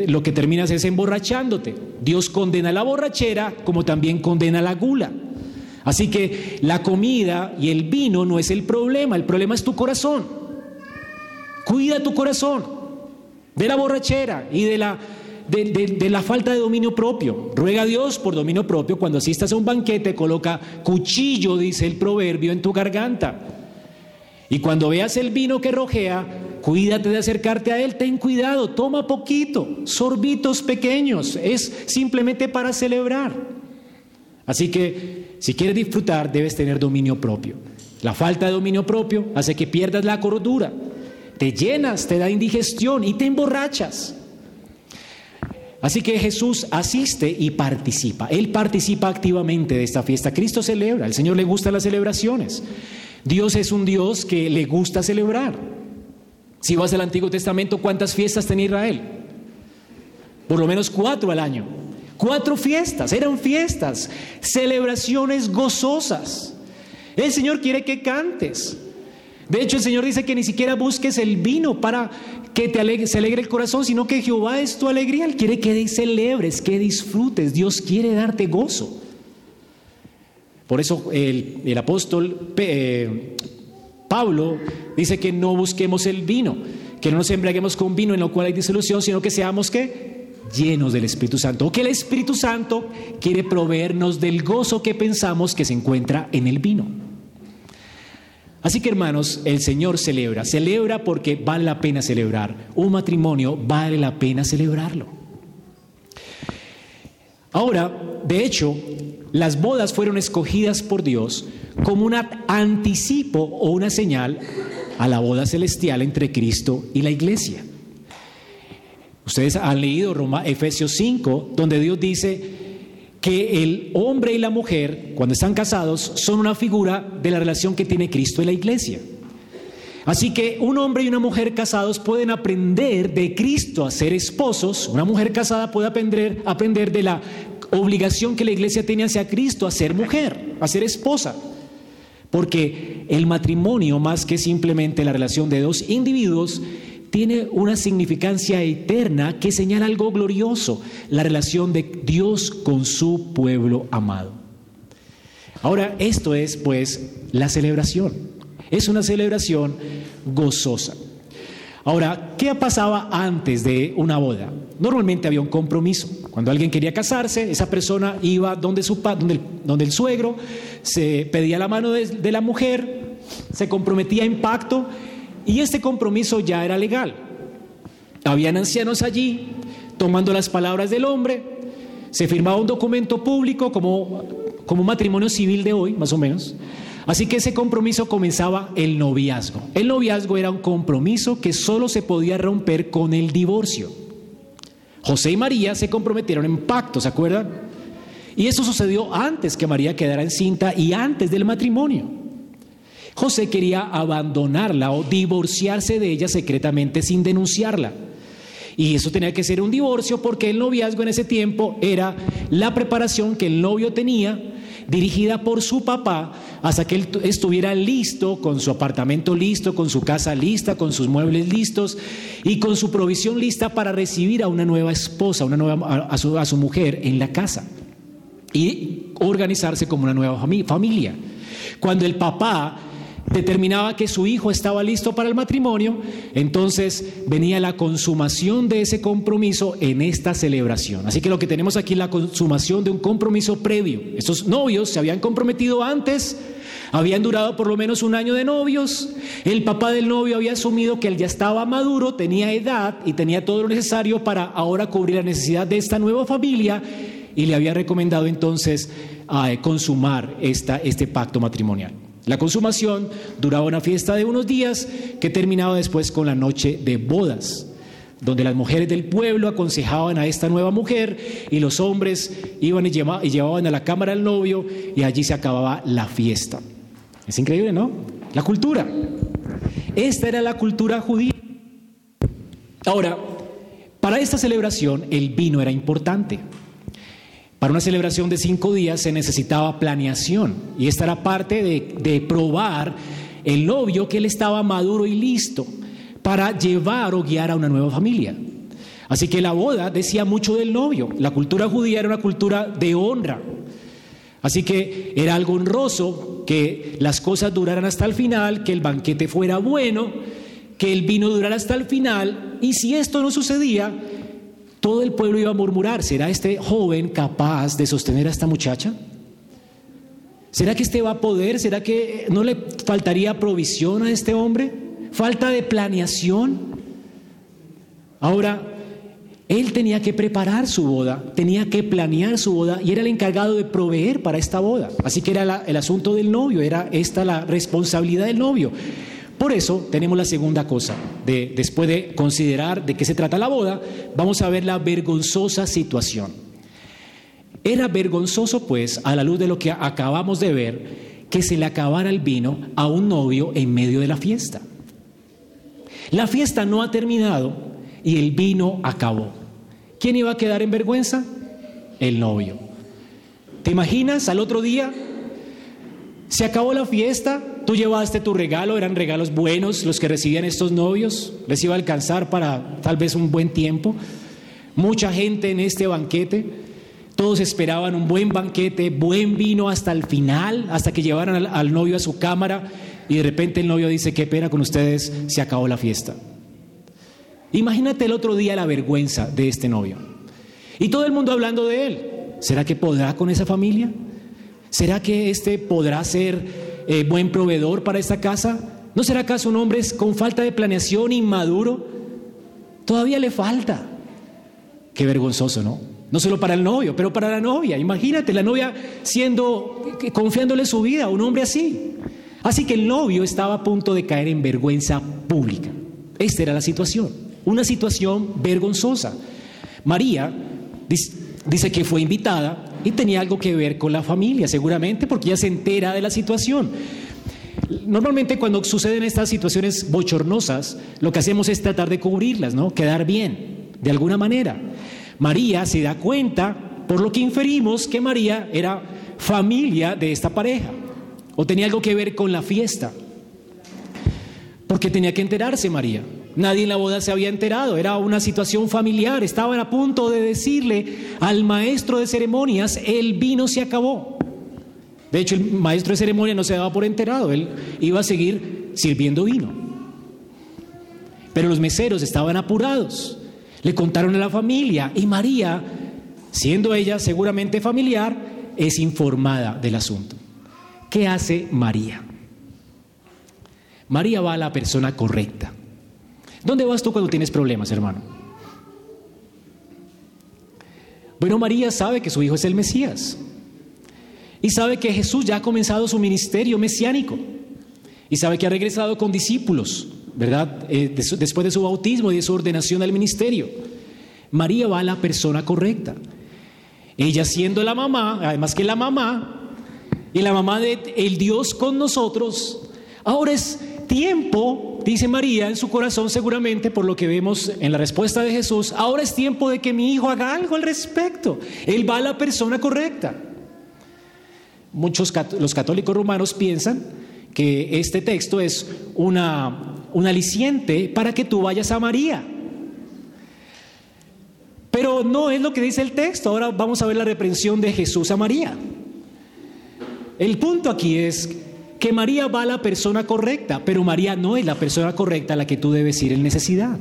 lo que terminas es emborrachándote. Dios condena la borrachera como también condena la gula. Así que la comida y el vino no es el problema, el problema es tu corazón. Cuida tu corazón de la borrachera y de la, de, de, la falta de dominio propio. Ruega a Dios por dominio propio. Cuando asistas a un banquete, coloca cuchillo, dice el proverbio, en tu garganta y cuando veas el vino que rojea, cuídate de acercarte a él, ten cuidado, toma poquito, sorbitos pequeños, es simplemente para celebrar. Así que si quieres disfrutar, debes tener dominio propio. La falta de dominio propio hace que pierdas la cordura, te llenas, te da indigestión y te emborrachas. Así que Jesús asiste y participa. Él participa activamente de esta fiesta. Cristo celebra, al Señor le gustan las celebraciones. Dios es un Dios que le gusta celebrar. Si vas al Antiguo Testamento, ¿cuántas fiestas tenía Israel? Por lo menos cuatro al año. Cuatro fiestas, eran fiestas, celebraciones gozosas. El Señor quiere que cantes. De hecho, el Señor dice que ni siquiera busques el vino para que te se alegre el corazón, sino que Jehová es tu alegría. Él quiere que celebres, que disfrutes. Dios quiere darte gozo. Por eso el, apóstol eh, Pablo dice que no busquemos el vino, que no nos embriaguemos con vino en lo cual hay disolución, sino que seamos que llenos del Espíritu Santo, o que el Espíritu Santo quiere proveernos del gozo que pensamos que se encuentra en el vino. Así que hermanos, el Señor celebra, celebra porque vale la pena celebrar. Un matrimonio vale la pena celebrarlo. Ahora, de hecho, las bodas fueron escogidas por Dios como un anticipo o una señal a la boda celestial entre Cristo y la iglesia. Ustedes han leído Roma, Efesios 5, donde Dios dice que el hombre y la mujer, cuando están casados, son una figura de la relación que tiene Cristo y la iglesia. Así que un hombre y una mujer casados pueden aprender de Cristo a ser esposos. Una mujer casada puede aprender, aprender de la obligación que la iglesia tiene hacia Cristo a ser mujer, a ser esposa. Porque el matrimonio, más que simplemente la relación de dos individuos, tiene una significancia eterna que señala algo glorioso, la relación de Dios con su pueblo amado. Ahora, esto es pues la celebración. Es una celebración gozosa. Ahora, ¿qué pasaba antes de una boda? Normalmente había un compromiso. Cuando alguien quería casarse, esa persona iba donde, su, donde, el, donde el suegro, se pedía la mano de, de la mujer, se comprometía en pacto y este compromiso ya era legal. Habían ancianos allí tomando las palabras del hombre, se firmaba un documento público como, como matrimonio civil de hoy, más o menos. Así que ese compromiso comenzaba el noviazgo. El noviazgo era un compromiso que solo se podía romper con el divorcio. José y María se comprometieron en pacto, ¿se acuerdan? Y eso sucedió antes que María quedara encinta y antes del matrimonio. José quería abandonarla o divorciarse de ella secretamente sin denunciarla. Y eso tenía que ser un divorcio porque el noviazgo en ese tiempo era la preparación que el novio tenía dirigida por su papá hasta que él estuviera listo, con su apartamento listo, con su casa lista, con sus muebles listos y con su provisión lista para recibir a una nueva esposa, una nueva, a, su, a su mujer en la casa y organizarse como una nueva familia. Cuando el papá determinaba que su hijo estaba listo para el matrimonio, entonces venía la consumación de ese compromiso en esta celebración. Así que lo que tenemos aquí es la consumación de un compromiso previo. Estos novios se habían comprometido antes, habían durado por lo menos un año de novios, el papá del novio había asumido que él ya estaba maduro, tenía edad y tenía todo lo necesario para ahora cubrir la necesidad de esta nueva familia y le había recomendado entonces eh, consumar esta, este pacto matrimonial. La consumación duraba una fiesta de unos días que terminaba después con la noche de bodas, donde las mujeres del pueblo aconsejaban a esta nueva mujer y los hombres iban y llevaban a la cámara al novio y allí se acababa la fiesta. Es increíble, ¿no? La cultura. Esta era la cultura judía. Ahora, para esta celebración el vino era importante. Para una celebración de cinco días se necesitaba planeación y esta era parte de, de probar el novio que él estaba maduro y listo para llevar o guiar a una nueva familia. Así que la boda decía mucho del novio. La cultura judía era una cultura de honra. Así que era algo honroso que las cosas duraran hasta el final, que el banquete fuera bueno, que el vino durara hasta el final. Y si esto no sucedía, todo el pueblo iba a murmurar, ¿será este joven capaz de sostener a esta muchacha? ¿Será que este va a poder? ¿Será que no le faltaría provisión a este hombre? ¿Falta de planeación? Ahora, él tenía que preparar su boda, tenía que planear su boda y era el encargado de proveer para esta boda. Así que era el asunto del novio, era esta la responsabilidad del novio. Por eso tenemos la segunda cosa, de, después de considerar de qué se trata la boda, vamos a ver la vergonzosa situación. Era vergonzoso, pues, a la luz de lo que acabamos de ver, que se le acabara el vino a un novio en medio de la fiesta. La fiesta no ha terminado y el vino acabó. ¿Quién iba a quedar en vergüenza? El novio. ¿Te imaginas al otro día? Se acabó la fiesta, Tú llevaste tu regalo, eran regalos buenos los que recibían estos novios, les iba a alcanzar para tal vez un buen tiempo. Mucha gente en este banquete, todos esperaban un buen banquete, buen vino hasta el final, hasta que llevaran al, novio a su cámara y de repente el novio dice, qué pena con ustedes, se acabó la fiesta. Imagínate el otro día la vergüenza de este novio. Y todo el mundo hablando de él. ¿Será que podrá con esa familia? ¿Será que este podrá ser eh, buen proveedor para esta casa? ¿No será acaso un hombre con falta de planeación, inmaduro? Todavía le falta. Qué vergonzoso, ¿no? No solo para el novio, pero para la novia. Imagínate, la novia siendo, confiándole su vida a un hombre así. Así que el novio estaba a punto de caer en vergüenza pública. Esta era la situación, una situación vergonzosa. María dice que fue invitada y tenía algo que ver con la familia, seguramente, porque ya se entera de la situación. Normalmente cuando suceden estas situaciones bochornosas, lo que hacemos es tratar de cubrirlas, ¿no? Quedar bien, de alguna manera. María se da cuenta, por lo que inferimos, que María era familia de esta pareja, o tenía algo que ver con la fiesta, porque tenía que enterarse María. Nadie en la boda se había enterado, era una situación familiar, estaban a punto de decirle al maestro de ceremonias, el vino se acabó. De hecho, el maestro de ceremonias no se daba por enterado, él iba a seguir sirviendo vino. Pero los meseros estaban apurados, le contaron a la familia y María, siendo ella seguramente familiar, es informada del asunto. ¿Qué hace María? María va a la persona correcta. ¿Dónde vas tú cuando tienes problemas, hermano? Bueno, María sabe que su hijo es el Mesías. Y sabe que Jesús ya ha comenzado su ministerio mesiánico. Y sabe que ha regresado con discípulos, ¿verdad? Eh, después de su bautismo y de su ordenación al ministerio. María va a la persona correcta. Ella siendo la mamá, además que la mamá, y la mamá de el Dios con nosotros, ahora es tiempo, dice María en su corazón seguramente por lo que vemos en la respuesta de Jesús, ahora es tiempo de que mi hijo haga algo al respecto. Él va a la persona correcta. Muchos los católicos romanos piensan que este texto es una, un aliciente para que tú vayas a María. Pero no es lo que dice el texto. Ahora vamos a ver la reprensión de Jesús a María. El punto aquí es que María va a la persona correcta, pero María no es la persona correcta a la que tú debes ir en necesidad.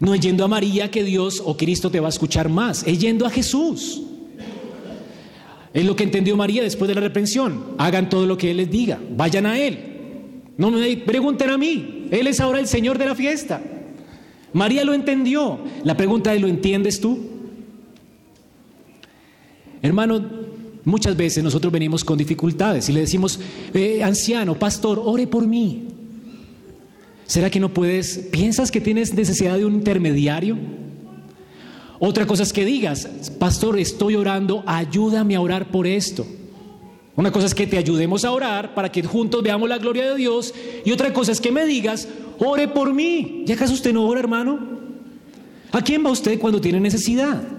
No es yendo a María que Dios o Cristo te va a escuchar más, es yendo a Jesús. Es lo que entendió María después de la reprensión. Hagan todo lo que Él les diga, vayan a Él. No me pregunten a mí, Él es ahora el Señor de la fiesta. María lo entendió. La pregunta es, ¿lo entiendes tú? Hermano, Muchas veces nosotros venimos con dificultades y le decimos, eh, anciano, pastor, ore por mí. ¿Será que no puedes? ¿Piensas que tienes necesidad de un intermediario? Otra cosa es que digas, pastor, estoy orando, ayúdame a orar por esto. Una cosa es que te ayudemos a orar para que juntos veamos la gloria de Dios. Y otra cosa es que me digas, ore por mí. ¿Ya acaso usted no ora, hermano? ¿A quién va usted cuando tiene necesidad?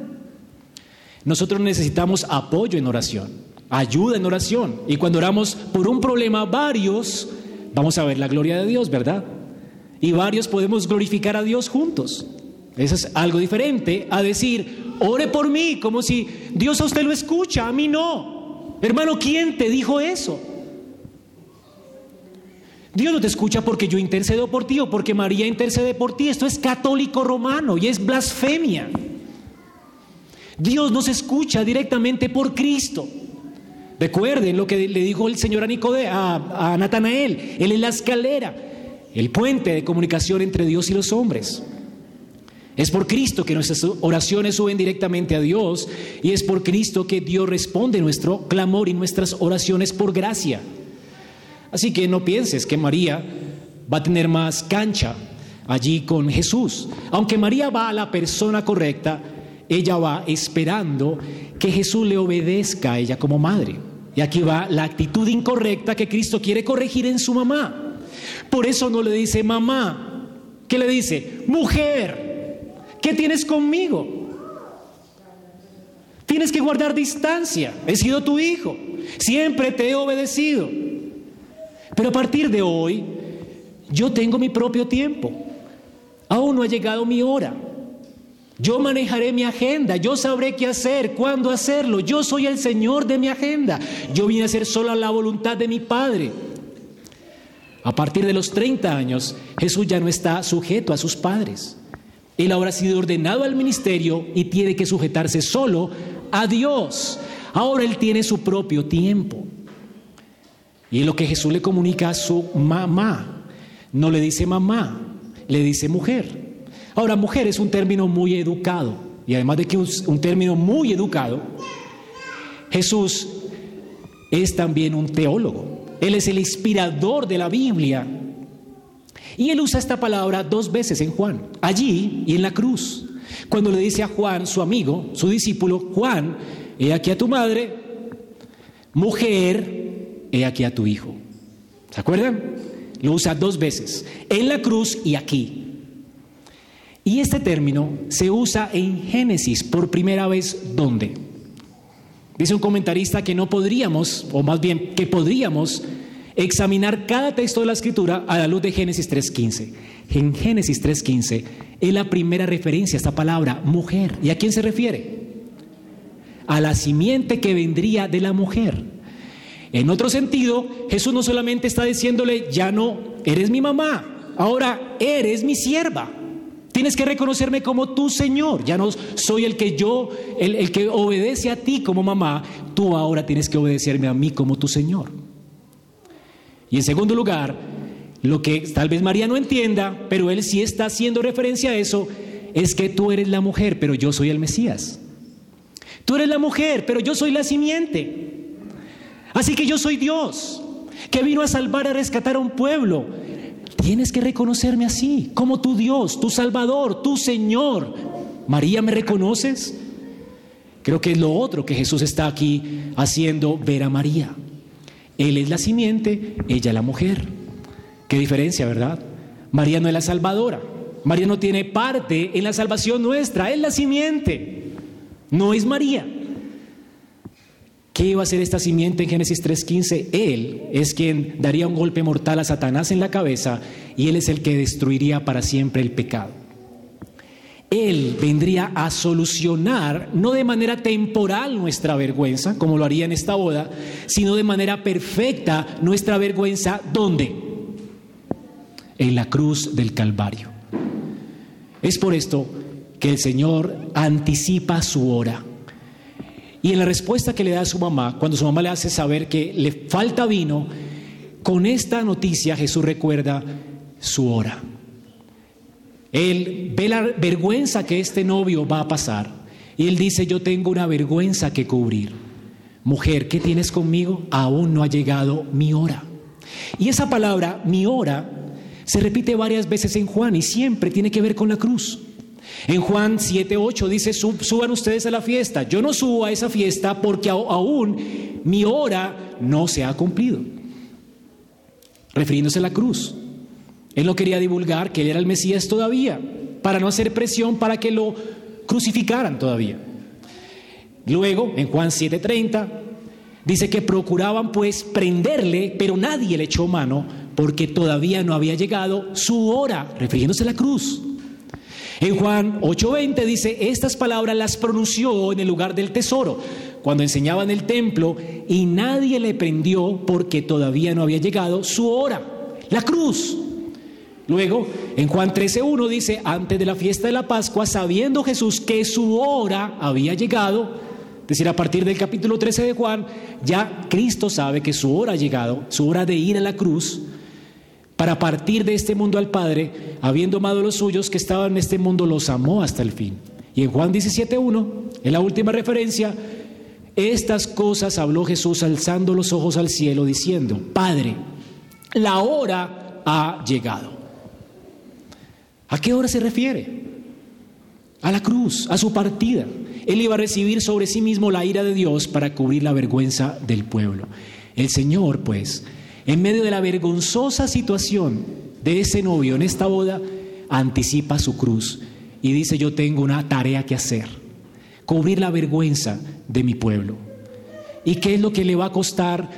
Nosotros necesitamos apoyo en oración, ayuda en oración. Y cuando oramos por un problema, varios, vamos a ver la gloria de Dios, ¿verdad? Y varios podemos glorificar a Dios juntos. Eso es algo diferente a decir, ore por mí, como si Dios a usted lo escucha, a mí no. Hermano, ¿quién te dijo eso? Dios no te escucha porque yo intercedo por ti o porque María intercede por ti. Esto es católico romano y es blasfemia. Dios nos escucha directamente por Cristo. Recuerden lo que le dijo el Señor a, Nicode, a, a Natanael. Él es la escalera, el puente de comunicación entre Dios y los hombres. Es por Cristo que nuestras oraciones suben directamente a Dios y es por Cristo que Dios responde nuestro clamor y nuestras oraciones por gracia. Así que no pienses que María va a tener más cancha allí con Jesús. Aunque María va a la persona correcta, ella va esperando que Jesús le obedezca a ella como madre. Y aquí va la actitud incorrecta que Cristo quiere corregir en su mamá. Por eso no le dice mamá, ¿qué le dice? Mujer, ¿qué tienes conmigo? Tienes que guardar distancia. He sido tu hijo. Siempre te he obedecido. Pero a partir de hoy, yo tengo mi propio tiempo. Aún no ha llegado mi hora. Yo manejaré mi agenda, yo sabré qué hacer, cuándo hacerlo. Yo soy el Señor de mi agenda. Yo vine a hacer solo la voluntad de mi Padre. A partir de los 30 años, Jesús ya no está sujeto a sus padres. Él ahora ha sido ordenado al ministerio y tiene que sujetarse solo a Dios. Ahora él tiene su propio tiempo. Y lo que Jesús le comunica a su mamá. No le dice mamá, le dice mujer. Ahora, mujer es un término muy educado, y además de que es un término muy educado, Jesús es también un teólogo. Él es el inspirador de la Biblia. Y él usa esta palabra dos veces en Juan, allí y en la cruz. Cuando le dice a Juan, su amigo, su discípulo, Juan, he aquí a tu madre, mujer, he aquí a tu hijo. ¿Se acuerdan? Lo usa dos veces, en la cruz y aquí. Y este término se usa en Génesis por primera vez ¿dónde? Dice un comentarista que no podríamos, o más bien que podríamos examinar cada texto de la escritura a la luz de Génesis 3.15. En Génesis 3.15 es la primera referencia a esta palabra, mujer. ¿Y a quién se refiere? A la simiente que vendría de la mujer. En otro sentido, Jesús no solamente está diciéndole, ya no eres mi mamá, ahora eres mi sierva. Tienes que reconocerme como tu Señor. Ya no soy el que yo, el, que obedece a ti como mamá. Tú ahora tienes que obedecerme a mí como tu Señor. Y en segundo lugar, lo que tal vez María no entienda, pero él sí está haciendo referencia a eso, es que tú eres la mujer, pero yo soy el Mesías. Tú eres la mujer, pero yo soy la simiente. Así que yo soy Dios, que vino a salvar a rescatar a un pueblo. Tienes que reconocerme así, como tu Dios, tu Salvador, tu Señor. María, ¿me reconoces? Creo que es lo otro que Jesús está aquí haciendo ver a María. Él es la simiente, ella la mujer. Qué diferencia, ¿verdad? María no es la salvadora. María no tiene parte en la salvación nuestra, es la simiente. No es María. ¿Qué iba a hacer esta simiente en Génesis 3.15? Él es quien daría un golpe mortal a Satanás en la cabeza y él es el que destruiría para siempre el pecado. Él vendría a solucionar, no de manera temporal nuestra vergüenza, como lo haría en esta boda, sino de manera perfecta nuestra vergüenza, ¿dónde? En la cruz del Calvario. Es por esto que el Señor anticipa su hora. Y en la respuesta que le da a su mamá, cuando su mamá le hace saber que le falta vino, con esta noticia Jesús recuerda su hora. Él ve la vergüenza que este novio va a pasar y él dice, yo tengo una vergüenza que cubrir. Mujer, ¿qué tienes conmigo? Aún no ha llegado mi hora. Y esa palabra, mi hora, se repite varias veces en Juan y siempre tiene que ver con la cruz. En Juan 7:8 dice, suban ustedes a la fiesta. Yo no subo a esa fiesta porque aún mi hora no se ha cumplido. Refiriéndose a la cruz. Él no quería divulgar que él era el Mesías todavía, para no hacer presión para que lo crucificaran todavía. Luego, en Juan 7:30, dice que procuraban pues prenderle, pero nadie le echó mano porque todavía no había llegado su hora, refiriéndose a la cruz. En Juan 8:20 dice, estas palabras las pronunció en el lugar del tesoro, cuando enseñaba en el templo, y nadie le prendió porque todavía no había llegado su hora, la cruz. Luego, en Juan 13.1 dice, antes de la fiesta de la Pascua, sabiendo Jesús que su hora había llegado, es decir, a partir del capítulo 13 de Juan, ya Cristo sabe que su hora ha llegado, su hora de ir a la cruz, para partir de este mundo al Padre, habiendo amado a los suyos que estaban en este mundo, los amó hasta el fin. Y en Juan 17.1, en la última referencia, estas cosas habló Jesús alzando los ojos al cielo, diciendo, Padre, la hora ha llegado. ¿A qué hora se refiere? A la cruz, a su partida. Él iba a recibir sobre sí mismo la ira de Dios para cubrir la vergüenza del pueblo. El Señor, pues, en medio de la vergonzosa situación de ese novio en esta boda, anticipa su cruz y dice, yo tengo una tarea que hacer, cubrir la vergüenza de mi pueblo. ¿Y qué es lo que le va a costar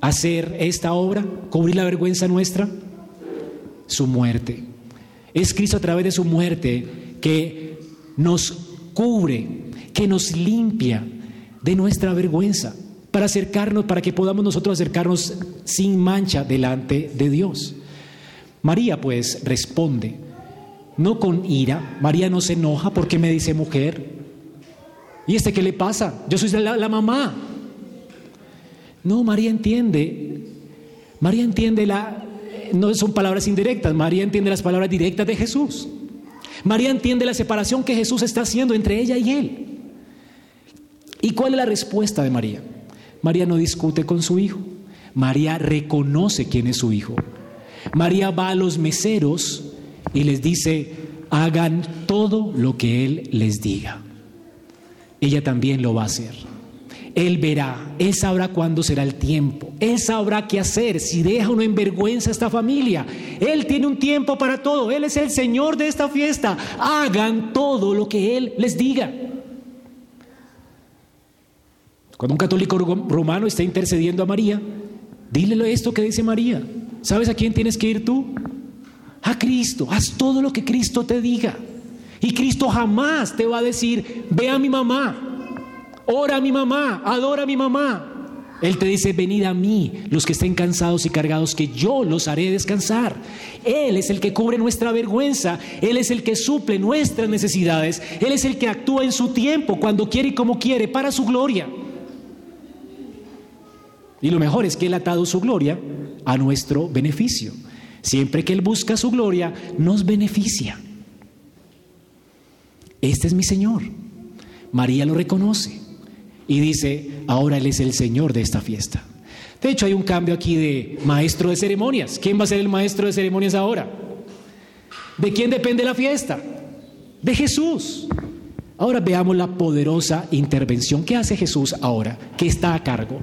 hacer esta obra? ¿Cubrir la vergüenza nuestra? Su muerte. Es Cristo a través de su muerte que nos cubre, que nos limpia de nuestra vergüenza, para acercarnos, para que podamos nosotros acercarnos sin mancha delante de Dios. María pues responde, no con ira, María no se enoja porque me dice mujer. ¿Y este qué le pasa? Yo soy la, la mamá. No, María entiende, María entiende la, no son palabras indirectas, María entiende las palabras directas de Jesús. María entiende la separación que Jesús está haciendo entre ella y él. ¿Y cuál es la respuesta de María? María no discute con su hijo. María reconoce quién es su hijo. María va a los meseros y les dice, hagan todo lo que Él les diga. Ella también lo va a hacer. Él verá, Él sabrá cuándo será el tiempo, Él sabrá qué hacer, si deja o no en vergüenza a esta familia. Él tiene un tiempo para todo, Él es el Señor de esta fiesta. Hagan todo lo que Él les diga. Cuando un católico romano está intercediendo a María, Dile esto que dice María. ¿Sabes a quién tienes que ir tú? A Cristo. Haz todo lo que Cristo te diga. Y Cristo jamás te va a decir, ve a mi mamá, ora a mi mamá, adora a mi mamá. Él te dice, venid a mí, los que estén cansados y cargados, que yo los haré descansar. Él es el que cubre nuestra vergüenza, Él es el que suple nuestras necesidades, Él es el que actúa en su tiempo, cuando quiere y como quiere, para su gloria. Y lo mejor es que Él ha atado su gloria a nuestro beneficio. Siempre que Él busca su gloria, nos beneficia. Este es mi Señor. María lo reconoce y dice, ahora Él es el Señor de esta fiesta. De hecho, hay un cambio aquí de maestro de ceremonias. ¿Quién va a ser el maestro de ceremonias ahora? ¿De quién depende la fiesta? De Jesús. Ahora veamos la poderosa intervención. ¿Qué hace Jesús ahora que está a cargo?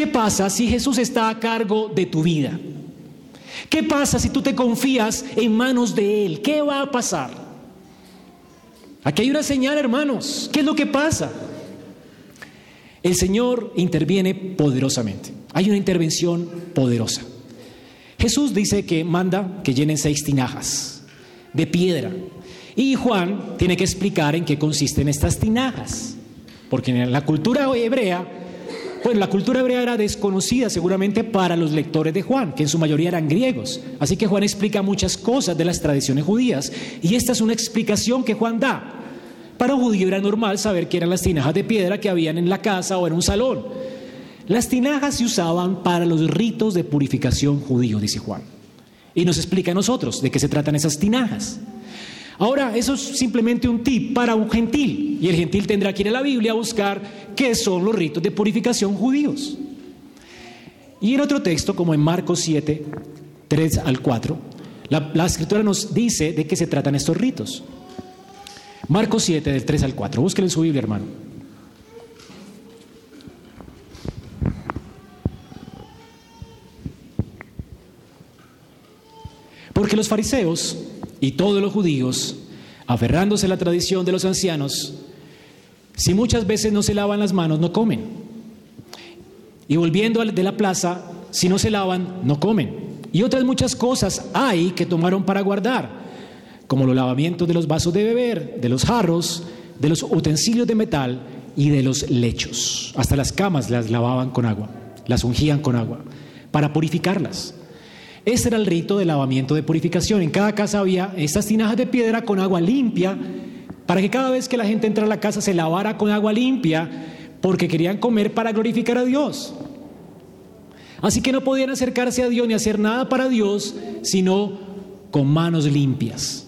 ¿Qué pasa si Jesús está a cargo de tu vida? ¿Qué pasa si tú te confías en manos de Él? ¿Qué va a pasar? Aquí hay una señal, hermanos. ¿Qué es lo que pasa? El Señor interviene poderosamente. Hay una intervención poderosa. Jesús dice que manda que llenen seis tinajas de piedra. Y Juan tiene que explicar en qué consisten estas tinajas. Porque en la cultura hebrea, pues la cultura hebrea era desconocida seguramente para los lectores de Juan, que en su mayoría eran griegos. Así que Juan explica muchas cosas de las tradiciones judías. Y esta es una explicación que Juan da. Para un judío era normal saber que eran las tinajas de piedra que habían en la casa o en un salón. Las tinajas se usaban para los ritos de purificación judío, dice Juan. Y nos explica a nosotros de qué se tratan esas tinajas. Ahora, eso es simplemente un tip para un gentil. Y el gentil tendrá que ir a la Biblia a buscar qué son los ritos de purificación judíos. Y en otro texto, como en Marcos 7, 3 al 4, la, la escritura nos dice de qué se tratan estos ritos. Marcos 7, del 3 al 4. Búsquenlo en su Biblia, hermano. Porque los fariseos y todos los judíos, aferrándose a la tradición de los ancianos, si muchas veces no se lavan las manos, no comen. Y volviendo de la plaza, si no se lavan, no comen. Y otras muchas cosas hay que tomaron para guardar como los lavamientos de los vasos de beber, de los jarros, de los utensilios de metal y de los lechos. Hasta las camas las lavaban con agua, las ungían con agua, para purificarlas. Ese era el rito de lavamiento de purificación. En cada casa había estas tinajas de piedra con agua limpia, para que cada vez que la gente entrara a la casa se lavara con agua limpia, porque querían comer para glorificar a Dios. Así que no podían acercarse a Dios ni hacer nada para Dios, sino con manos limpias.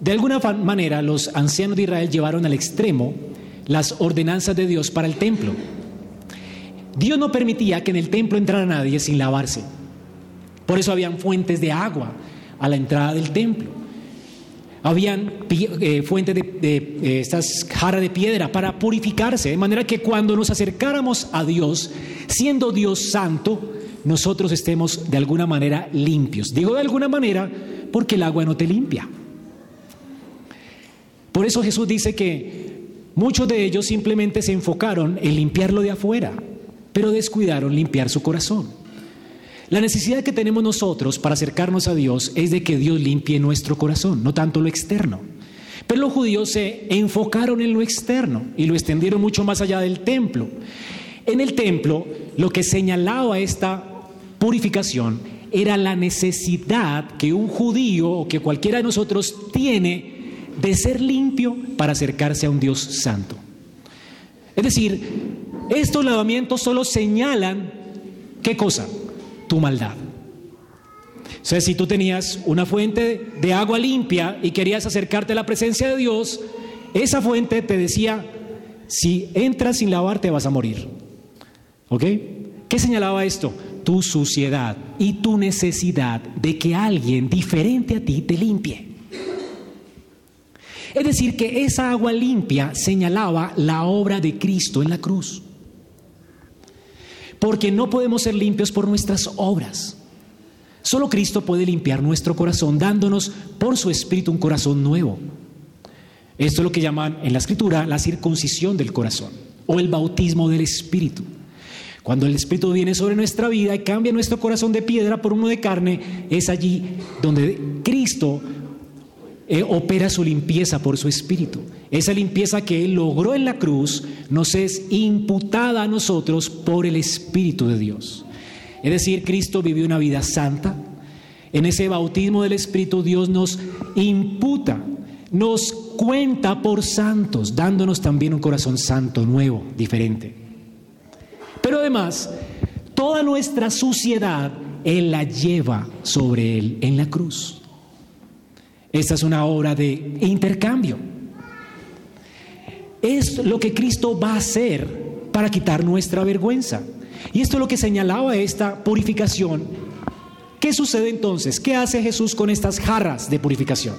De alguna manera los ancianos de Israel llevaron al extremo las ordenanzas de Dios para el templo. Dios no permitía que en el templo entrara nadie sin lavarse. Por eso habían fuentes de agua a la entrada del templo. Habían eh, fuentes de, de estas jarras de piedra para purificarse, de manera que cuando nos acercáramos a Dios, siendo Dios santo, nosotros estemos de alguna manera limpios. Digo de alguna manera porque el agua no te limpia. Por eso Jesús dice que muchos de ellos simplemente se enfocaron en limpiarlo de afuera, pero descuidaron limpiar su corazón. La necesidad que tenemos nosotros para acercarnos a Dios es de que Dios limpie nuestro corazón, no tanto lo externo. Pero los judíos se enfocaron en lo externo y lo extendieron mucho más allá del templo. En el templo, lo que señalaba esta purificación era la necesidad que un judío o que cualquiera de nosotros tiene de ser limpio para acercarse a un Dios santo. Es decir, estos lavamientos solo señalan qué cosa? Tu maldad. O sea, si tú tenías una fuente de agua limpia y querías acercarte a la presencia de Dios, esa fuente te decía, si entras sin lavarte vas a morir. ¿Ok? ¿Qué señalaba esto? Tu suciedad y tu necesidad de que alguien diferente a ti te limpie. Es decir, que esa agua limpia señalaba la obra de Cristo en la cruz. Porque no podemos ser limpios por nuestras obras. Solo Cristo puede limpiar nuestro corazón dándonos por su Espíritu un corazón nuevo. Esto es lo que llaman en la Escritura la circuncisión del corazón o el bautismo del Espíritu. Cuando el Espíritu viene sobre nuestra vida y cambia nuestro corazón de piedra por uno de carne, es allí donde Cristo eh, opera su limpieza por su Espíritu. Esa limpieza que Él logró en la cruz nos es imputada a nosotros por el Espíritu de Dios. Es decir, Cristo vivió una vida santa. En ese bautismo del Espíritu Dios nos imputa, nos cuenta por santos, dándonos también un corazón santo, nuevo, diferente. Pero además, toda nuestra suciedad Él la lleva sobre Él en la cruz. Esta es una obra de intercambio. Es lo que Cristo va a hacer para quitar nuestra vergüenza. Y esto es lo que señalaba esta purificación. ¿Qué sucede entonces? ¿Qué hace Jesús con estas jarras de purificación?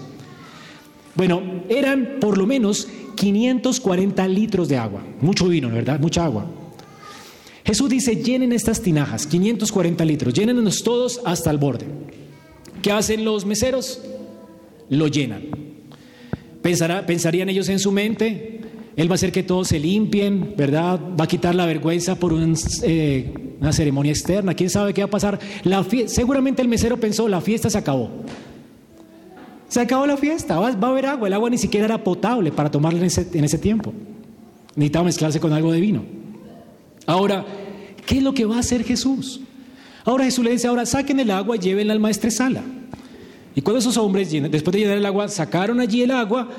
Bueno, eran por lo menos 540 litros de agua. Mucho vino, ¿verdad? Mucha agua. Jesús dice, llenen estas tinajas, 540 litros, llénennos todos hasta el borde. ¿Qué hacen los meseros? Lo llenan. Pensará, pensarían ellos en su mente, Él va a hacer que todos se limpien, ¿verdad? Va a quitar la vergüenza por eh, una ceremonia externa. ¿Quién sabe qué va a pasar? La seguramente el mesero pensó, la fiesta se acabó. Se acabó la fiesta, va, a haber agua. El agua ni siquiera era potable para tomarla en ese, en ese tiempo. Necesitaba mezclarse con algo de vino. Ahora, ¿qué es lo que va a hacer Jesús? Ahora Jesús le dice, ahora saquen el agua y llévenla al maestresala. Y cuando esos hombres, después de llenar el agua, sacaron allí el agua,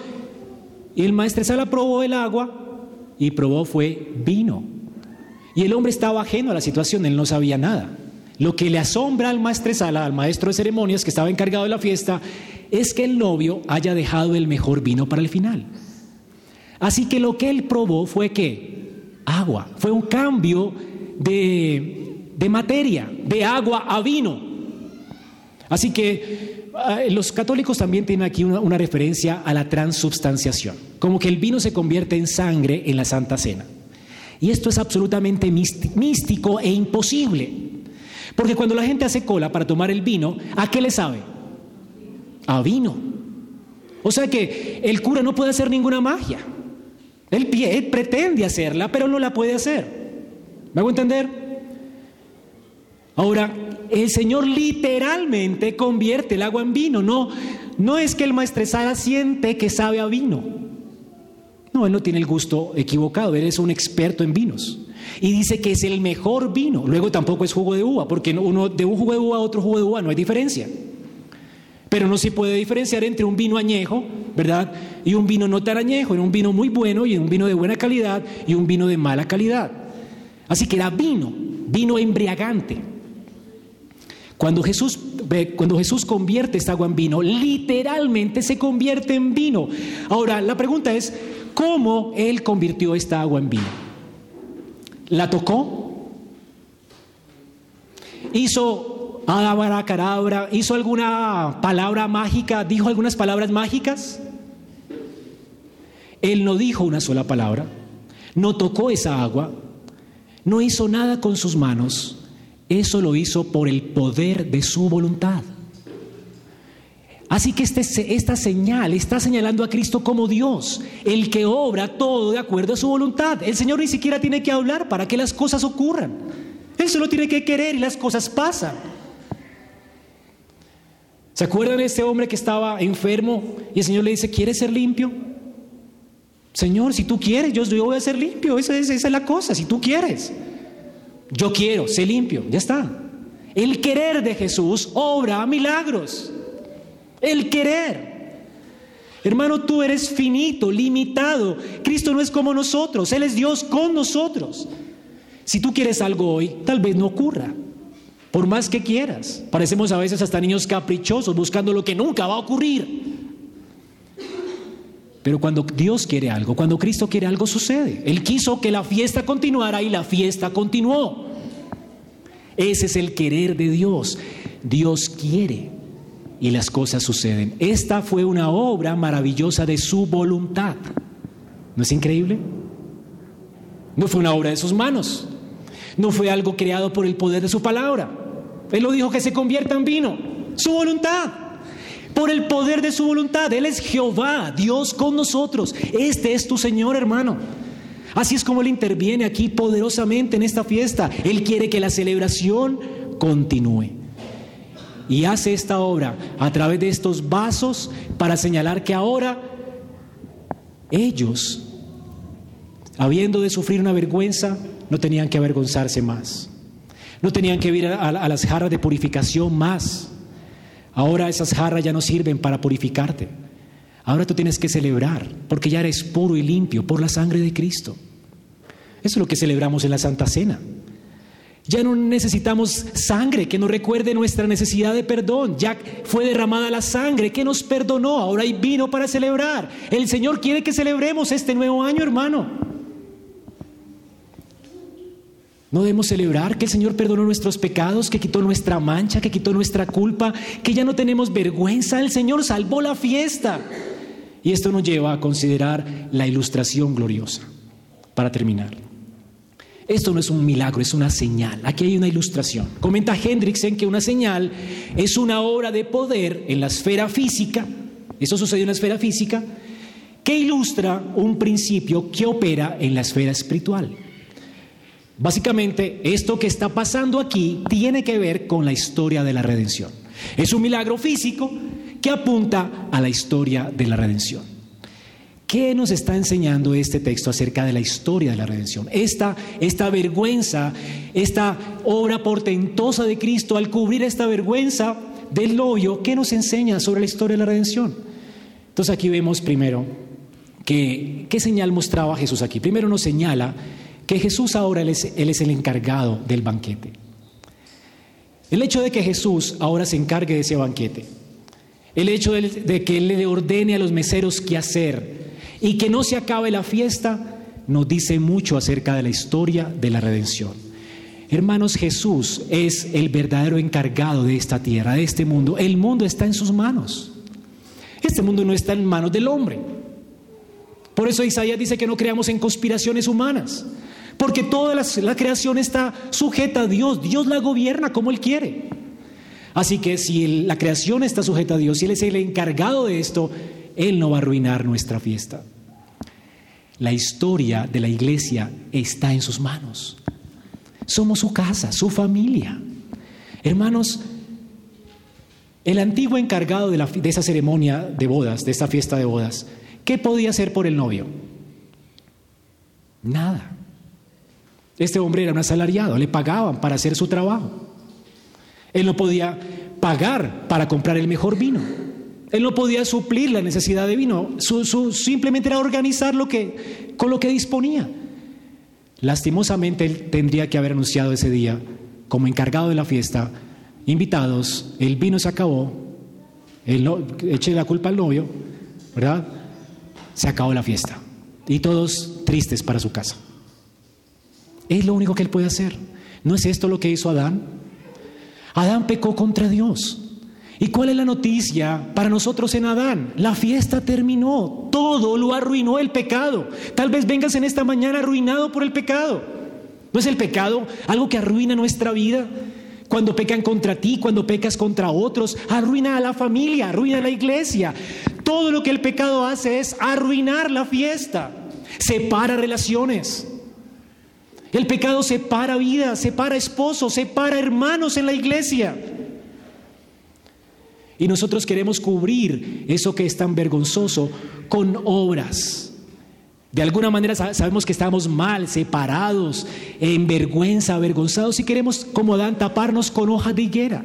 y el maestresala probó el agua, y probó fue vino. Y el hombre estaba ajeno a la situación, él no sabía nada. Lo que le asombra al maestresala, al maestro de ceremonias que estaba encargado de la fiesta, es que el novio haya dejado el mejor vino para el final. Así que lo que él probó fue que agua. Fue un cambio de, materia, de agua a vino. Así que los católicos también tienen aquí una, referencia a la transubstanciación, como que el vino se convierte en sangre en la Santa Cena. Y esto es absolutamente místico e imposible, porque cuando la gente hace cola para tomar el vino, ¿a qué le sabe? A vino. O sea que el cura no puede hacer ninguna magia. Él, pretende hacerla, pero no la puede hacer. ¿Me hago entender? Ahora, el Señor literalmente convierte el agua en vino. No, no es que el maestresala siente que sabe a vino. No, él no tiene el gusto equivocado. Él es un experto en vinos. Y dice que es el mejor vino. Luego tampoco es jugo de uva, porque uno de un jugo de uva a otro jugo de uva no hay diferencia. Pero no se puede diferenciar entre un vino añejo, ¿verdad? Y un vino no tan añejo, en un vino muy bueno y un vino de buena calidad y un vino de mala calidad. Así que era vino, vino embriagante. Cuando Jesús, cuando Jesús convierte esta agua en vino, literalmente se convierte en vino. Ahora, la pregunta es, ¿cómo Él convirtió esta agua en vino? ¿La tocó? ¿Hizo hizo alguna palabra mágica, dijo algunas palabras mágicas. Él no dijo una sola palabra, no tocó esa agua, no hizo nada con sus manos, eso lo hizo por el poder de su voluntad. Así que este, esta señal está señalando a Cristo como Dios, el que obra todo de acuerdo a su voluntad. El Señor ni siquiera tiene que hablar para que las cosas ocurran. Él solo tiene que querer y las cosas pasan. ¿Se acuerdan de este hombre que estaba enfermo y el Señor le dice, ¿quieres ser limpio? Señor, si tú quieres, yo, voy a ser limpio, esa es, esa es la cosa, si tú quieres. Yo quiero, sé limpio, ya está. El querer de Jesús obra milagros. El querer. Hermano, tú eres finito, limitado. Cristo no es como nosotros, Él es Dios con nosotros. Si tú quieres algo hoy, tal vez no ocurra. Por más que quieras. Parecemos a veces hasta niños caprichosos buscando lo que nunca va a ocurrir. Pero cuando Dios quiere algo, cuando Cristo quiere algo, sucede. Él quiso que la fiesta continuara y la fiesta continuó. Ese es el querer de Dios. Dios quiere y las cosas suceden. Esta fue una obra maravillosa de su voluntad. ¿No es increíble? No fue una obra de sus manos. No fue algo creado por el poder de su palabra. Él lo dijo que se convierta en vino. Su voluntad. Por el poder de su voluntad. Él es Jehová, Dios con nosotros. Este es tu Señor, hermano. Así es como Él interviene aquí poderosamente en esta fiesta. Él quiere que la celebración continúe. Y hace esta obra a través de estos vasos para señalar que ahora ellos, habiendo de sufrir una vergüenza, no tenían que avergonzarse más. No tenían que ir a, las jarras de purificación más. Ahora esas jarras ya no sirven para purificarte. Ahora tú tienes que celebrar porque ya eres puro y limpio por la sangre de Cristo. Eso es lo que celebramos en la Santa Cena. Ya no necesitamos sangre que nos recuerde nuestra necesidad de perdón. Ya fue derramada la sangre que nos perdonó. Ahora hay vino para celebrar. El Señor quiere que celebremos este nuevo año, hermano. No debemos celebrar que el Señor perdonó nuestros pecados, que quitó nuestra mancha, que quitó nuestra culpa, que ya no tenemos vergüenza. El Señor salvó la fiesta. Y esto nos lleva a considerar la ilustración gloriosa. Para terminar. Esto no es un milagro, es una señal. Aquí hay una ilustración. Comenta Hendrickson que una señal es una obra de poder en la esfera física. Eso sucedió en la esfera física que ilustra un principio que opera en la esfera espiritual. Básicamente, esto que está pasando aquí tiene que ver con la historia de la redención. Es un milagro físico que apunta a la historia de la redención. ¿Qué nos está enseñando este texto acerca de la historia de la redención? Esta, esta vergüenza, esta obra portentosa de Cristo al cubrir esta vergüenza del novio, ¿qué nos enseña sobre la historia de la redención? Entonces aquí vemos primero que, ¿qué señal mostraba Jesús aquí? Primero nos señala que Jesús ahora él es, el encargado del banquete. El hecho de que Jesús ahora se encargue de ese banquete, el hecho de, de que Él le ordene a los meseros qué hacer y que no se acabe la fiesta, nos dice mucho acerca de la historia de la redención. Hermanos, Jesús es el verdadero encargado de esta tierra, de este mundo. El mundo está en sus manos. Este mundo no está en manos del hombre. Por eso Isaías dice que no creamos en conspiraciones humanas. Porque toda la, creación está sujeta a Dios. Dios la gobierna como Él quiere. Así que si la creación está sujeta a Dios, si Él es el encargado de esto, Él no va a arruinar nuestra fiesta. La historia de la iglesia está en sus manos. Somos su casa, su familia. Hermanos, el antiguo encargado de, de esa ceremonia de bodas, de esta fiesta de bodas, ¿qué podía hacer por el novio? Nada. Este hombre era un asalariado, le pagaban para hacer su trabajo. Él no podía pagar para comprar el mejor vino. Él no podía suplir la necesidad de vino. Su, simplemente era organizar lo que, con lo que disponía. Lastimosamente él tendría que haber anunciado ese día, como encargado de la fiesta, invitados, el vino se acabó, él eche la culpa al novio, ¿verdad? Se acabó la fiesta. Y todos tristes para su casa. Es lo único que él puede hacer. ¿No es esto lo que hizo Adán? Adán pecó contra Dios. ¿Y cuál es la noticia para nosotros en Adán? La fiesta terminó, todo lo arruinó el pecado. Tal vez vengas en esta mañana arruinado por el pecado. ¿No es el pecado algo que arruina nuestra vida? Cuando pecan contra ti, cuando pecas contra otros, arruina a la familia, arruina a la iglesia. Todo lo que el pecado hace es arruinar la fiesta, separa relaciones. El pecado separa vida, separa esposos, separa hermanos en la iglesia. Y nosotros queremos cubrir eso que es tan vergonzoso con obras. De alguna manera sabemos que estamos mal, separados, en vergüenza, avergonzados y queremos como Adán taparnos con hojas de higuera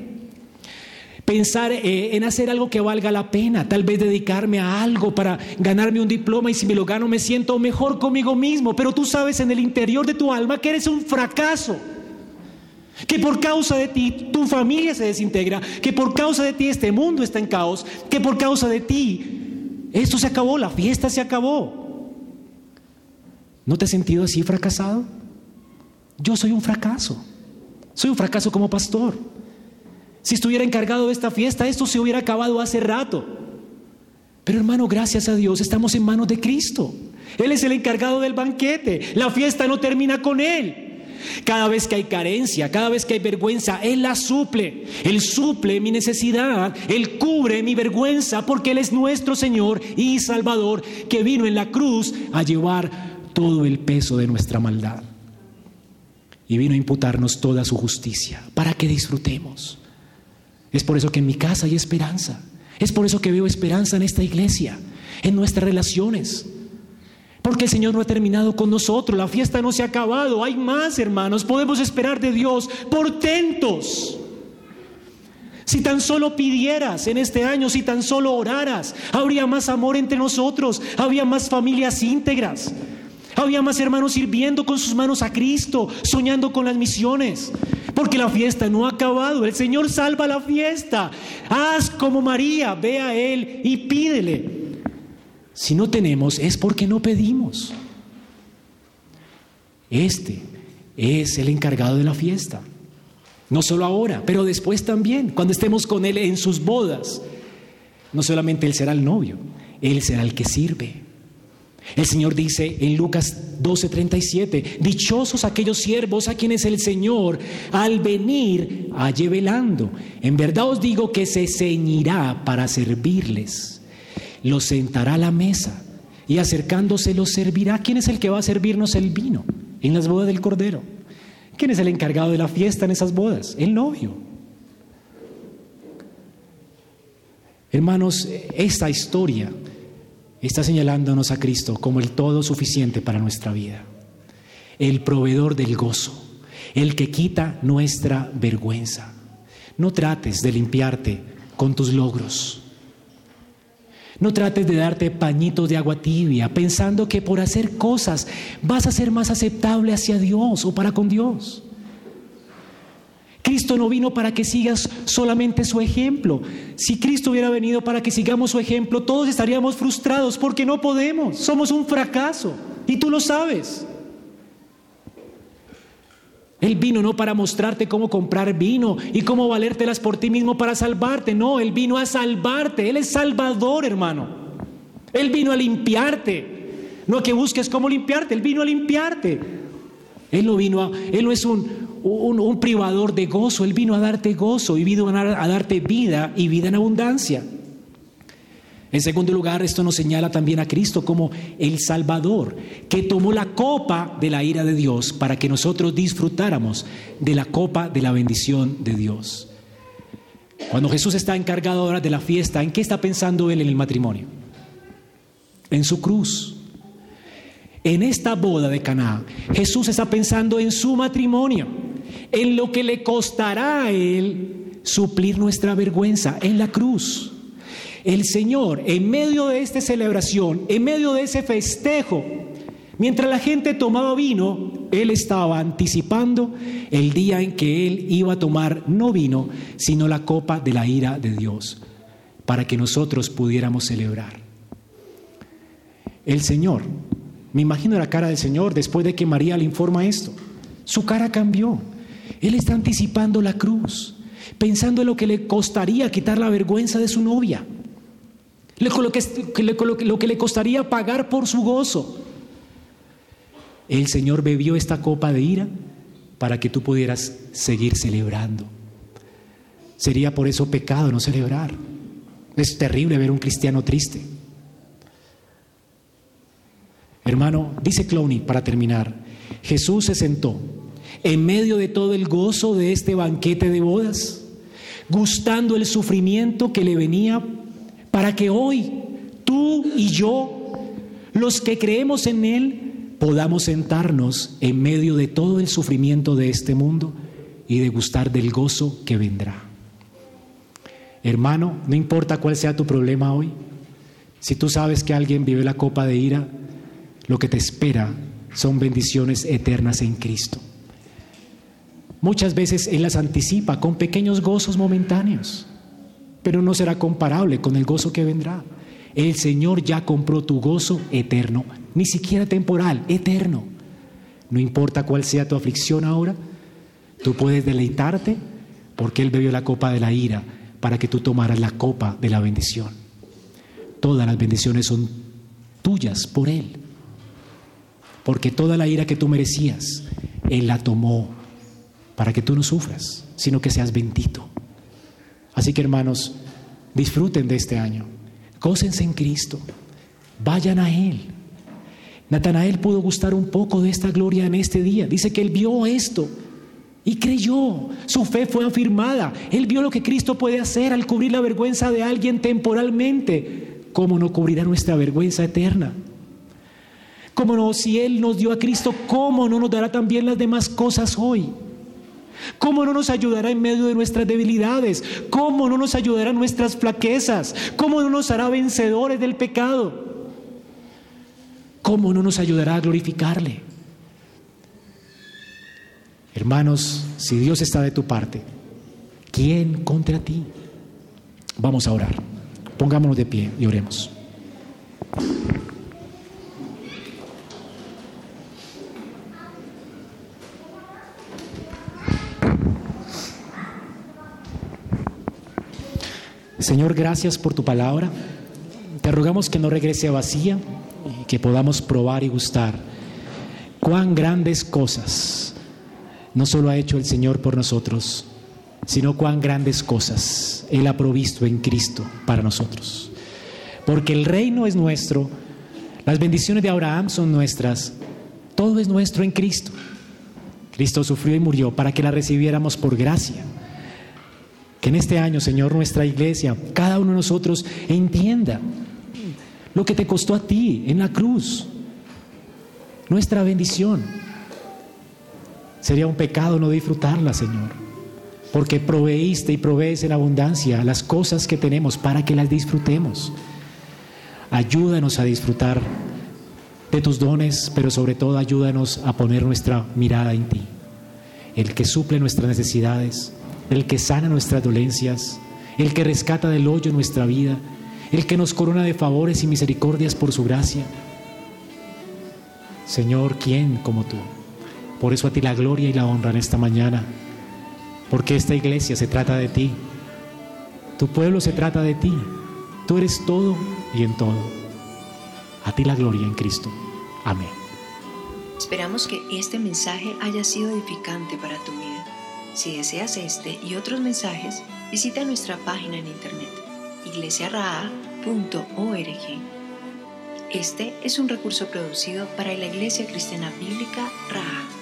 pensar eh, en hacer algo que valga la pena, tal vez dedicarme a algo para ganarme un diploma y si me lo gano me siento mejor conmigo mismo, pero tú sabes en el interior de tu alma que eres un fracaso. Que por causa de ti tu familia se desintegra, que por causa de ti este mundo está en caos, que por causa de ti esto se acabó, la fiesta se acabó. ¿No te has sentido así fracasado? Yo soy un fracaso. Soy un fracaso como pastor. Si estuviera encargado de esta fiesta, esto se hubiera acabado hace rato. Pero hermano, gracias a Dios, estamos en manos de Cristo. Él es el encargado del banquete. La fiesta no termina con Él. Cada vez que hay carencia, cada vez que hay vergüenza, Él la suple. Él suple mi necesidad, Él cubre mi vergüenza, porque Él es nuestro Señor y Salvador, que vino en la cruz a llevar todo el peso de nuestra maldad y vino a imputarnos toda su justicia para que disfrutemos. Es por eso que en mi casa hay esperanza. Es por eso que veo esperanza en esta iglesia, en nuestras relaciones. Porque el Señor no ha terminado con nosotros, la fiesta no se ha acabado, hay más hermanos, podemos esperar de Dios portentos. Si tan solo pidieras en este año, si tan solo oraras, habría más amor entre nosotros, habría más familias íntegras, habría más hermanos sirviendo con sus manos a Cristo, soñando con las misiones. Porque la fiesta no ha acabado, el Señor salva la fiesta. Haz como María, ve a Él y pídele. Si no tenemos es porque no pedimos. Este es el encargado de la fiesta. No solo ahora, pero después también, cuando estemos con Él en sus bodas. No solamente Él será el novio, Él será el que sirve. El Señor dice en Lucas 12:37, dichosos aquellos siervos a quienes el Señor al venir halle velando. En verdad os digo que se ceñirá para servirles los sentará a la mesa y acercándose los servirá. ¿Quién es el que va a servirnos el vino en las bodas del Cordero? ¿Quién es el encargado de la fiesta en esas bodas? El novio. Hermanos, esta historia está señalándonos a Cristo como el todo suficiente para nuestra vida, el proveedor del gozo, el que quita nuestra vergüenza. No trates de limpiarte con tus logros. No trates de darte pañitos de agua tibia pensando que por hacer cosas vas a ser más aceptable hacia Dios o para con Dios. Cristo no vino para que sigas solamente su ejemplo. Si Cristo hubiera venido para que sigamos su ejemplo, todos estaríamos frustrados porque no podemos. Somos un fracaso. Y tú lo sabes. Él vino no para mostrarte cómo comprar vino y cómo valértelas por ti mismo para salvarte. No, Él vino a salvarte. Él es salvador, hermano. Él vino a limpiarte. No a que busques cómo limpiarte. Él vino a limpiarte. Él no vino a, Él es un, un, privador de gozo. Él vino a darte gozo y vino a darte vida y vida en abundancia. En segundo lugar, esto nos señala también a Cristo como el Salvador, que tomó la copa de la ira de Dios para que nosotros disfrutáramos de la copa de la bendición de Dios. Cuando Jesús está encargado ahora de la fiesta, ¿en qué está pensando Él en el matrimonio? En su cruz. En esta boda de Caná, Jesús está pensando en su matrimonio, en lo que le costará a Él suplir nuestra vergüenza en la cruz. El Señor, en medio de esta celebración, en medio de ese festejo, mientras la gente tomaba vino, Él estaba anticipando el día en que Él iba a tomar no vino, sino la copa de la ira de Dios, para que nosotros pudiéramos celebrar. El Señor, me imagino la cara del Señor después de que María le informa esto. Su cara cambió. Él está anticipando la cruz, pensando en lo que le costaría quitar la vergüenza de su novia lo que, lo que le costaría pagar por su gozo. El Señor bebió esta copa de ira para que tú pudieras seguir celebrando. Sería por eso pecado no celebrar. Es terrible ver un cristiano triste. Hermano, dice Clowney para terminar, Jesús se sentó en medio de todo el gozo de este banquete de bodas, gustando el sufrimiento que le venía para que hoy tú y yo, los que creemos en Él, podamos sentarnos en medio de todo el sufrimiento de este mundo y degustar del gozo que vendrá. Hermano, no importa cuál sea tu problema hoy, si tú sabes que alguien vive la copa de ira, lo que te espera son bendiciones eternas en Cristo. Muchas veces Él las anticipa con pequeños gozos momentáneos pero no será comparable con el gozo que vendrá. El Señor ya compró tu gozo eterno, ni siquiera temporal, eterno. No importa cuál sea tu aflicción ahora, tú puedes deleitarte porque Él bebió la copa de la ira para que tú tomaras la copa de la bendición. Todas las bendiciones son tuyas por Él. Porque toda la ira que tú merecías, Él la tomó para que tú no sufras, sino que seas bendito. Así que hermanos, disfruten de este año, gócense en Cristo, vayan a Él, Natanael pudo gustar un poco de esta gloria en este día. Dice que él vio esto y creyó. Su fe fue afirmada. Él vio lo que Cristo puede hacer al cubrir la vergüenza de alguien temporalmente. ¿Cómo no cubrirá nuestra vergüenza eterna? ¿Cómo no, si Él nos dio a Cristo, cómo no nos dará también las demás cosas hoy? ¿Cómo no nos ayudará en medio de nuestras debilidades? ¿Cómo no nos ayudará en nuestras flaquezas? ¿Cómo no nos hará vencedores del pecado? ¿cómo no nos ayudará a glorificarle? Hermanos, si Dios está de tu parte, ¿quién contra ti? Vamos a orar. Pongámonos de pie y oremos. Señor, gracias por tu palabra. Te rogamos que no regrese vacía, que podamos probar y gustar cuán grandes cosas no solo ha hecho el Señor por nosotros, sino cuán grandes cosas Él ha provisto en Cristo para nosotros. Porque el reino es nuestro, las bendiciones de Abraham son nuestras, todo es nuestro en Cristo. Cristo sufrió y murió para que la recibiéramos por gracia. Que en este año, Señor, nuestra iglesia, cada uno de nosotros entienda lo que te costó a ti en la cruz, nuestra bendición. Sería un pecado no disfrutarla, Señor, porque proveíste y provees en abundancia las cosas que tenemos para que las disfrutemos. Ayúdanos a disfrutar de tus dones, pero sobre todo ayúdanos a poner nuestra mirada en ti, el que suple nuestras necesidades, el que sana nuestras dolencias, el que rescata del hoyo nuestra vida el que nos corona de favores y misericordias por su gracia. Señor, ¿quién como tú? Por eso a ti la gloria y la honra en esta mañana, porque esta iglesia se trata de ti, tu pueblo se trata de ti, tú eres todo y en todo. A ti la gloria en Cristo. Amén. Esperamos que este mensaje haya sido edificante para tu vida. Si deseas este y otros mensajes, visita nuestra página en internet iglesiaraa.org. Este es un recurso producido para la Iglesia Cristiana Bíblica Raha.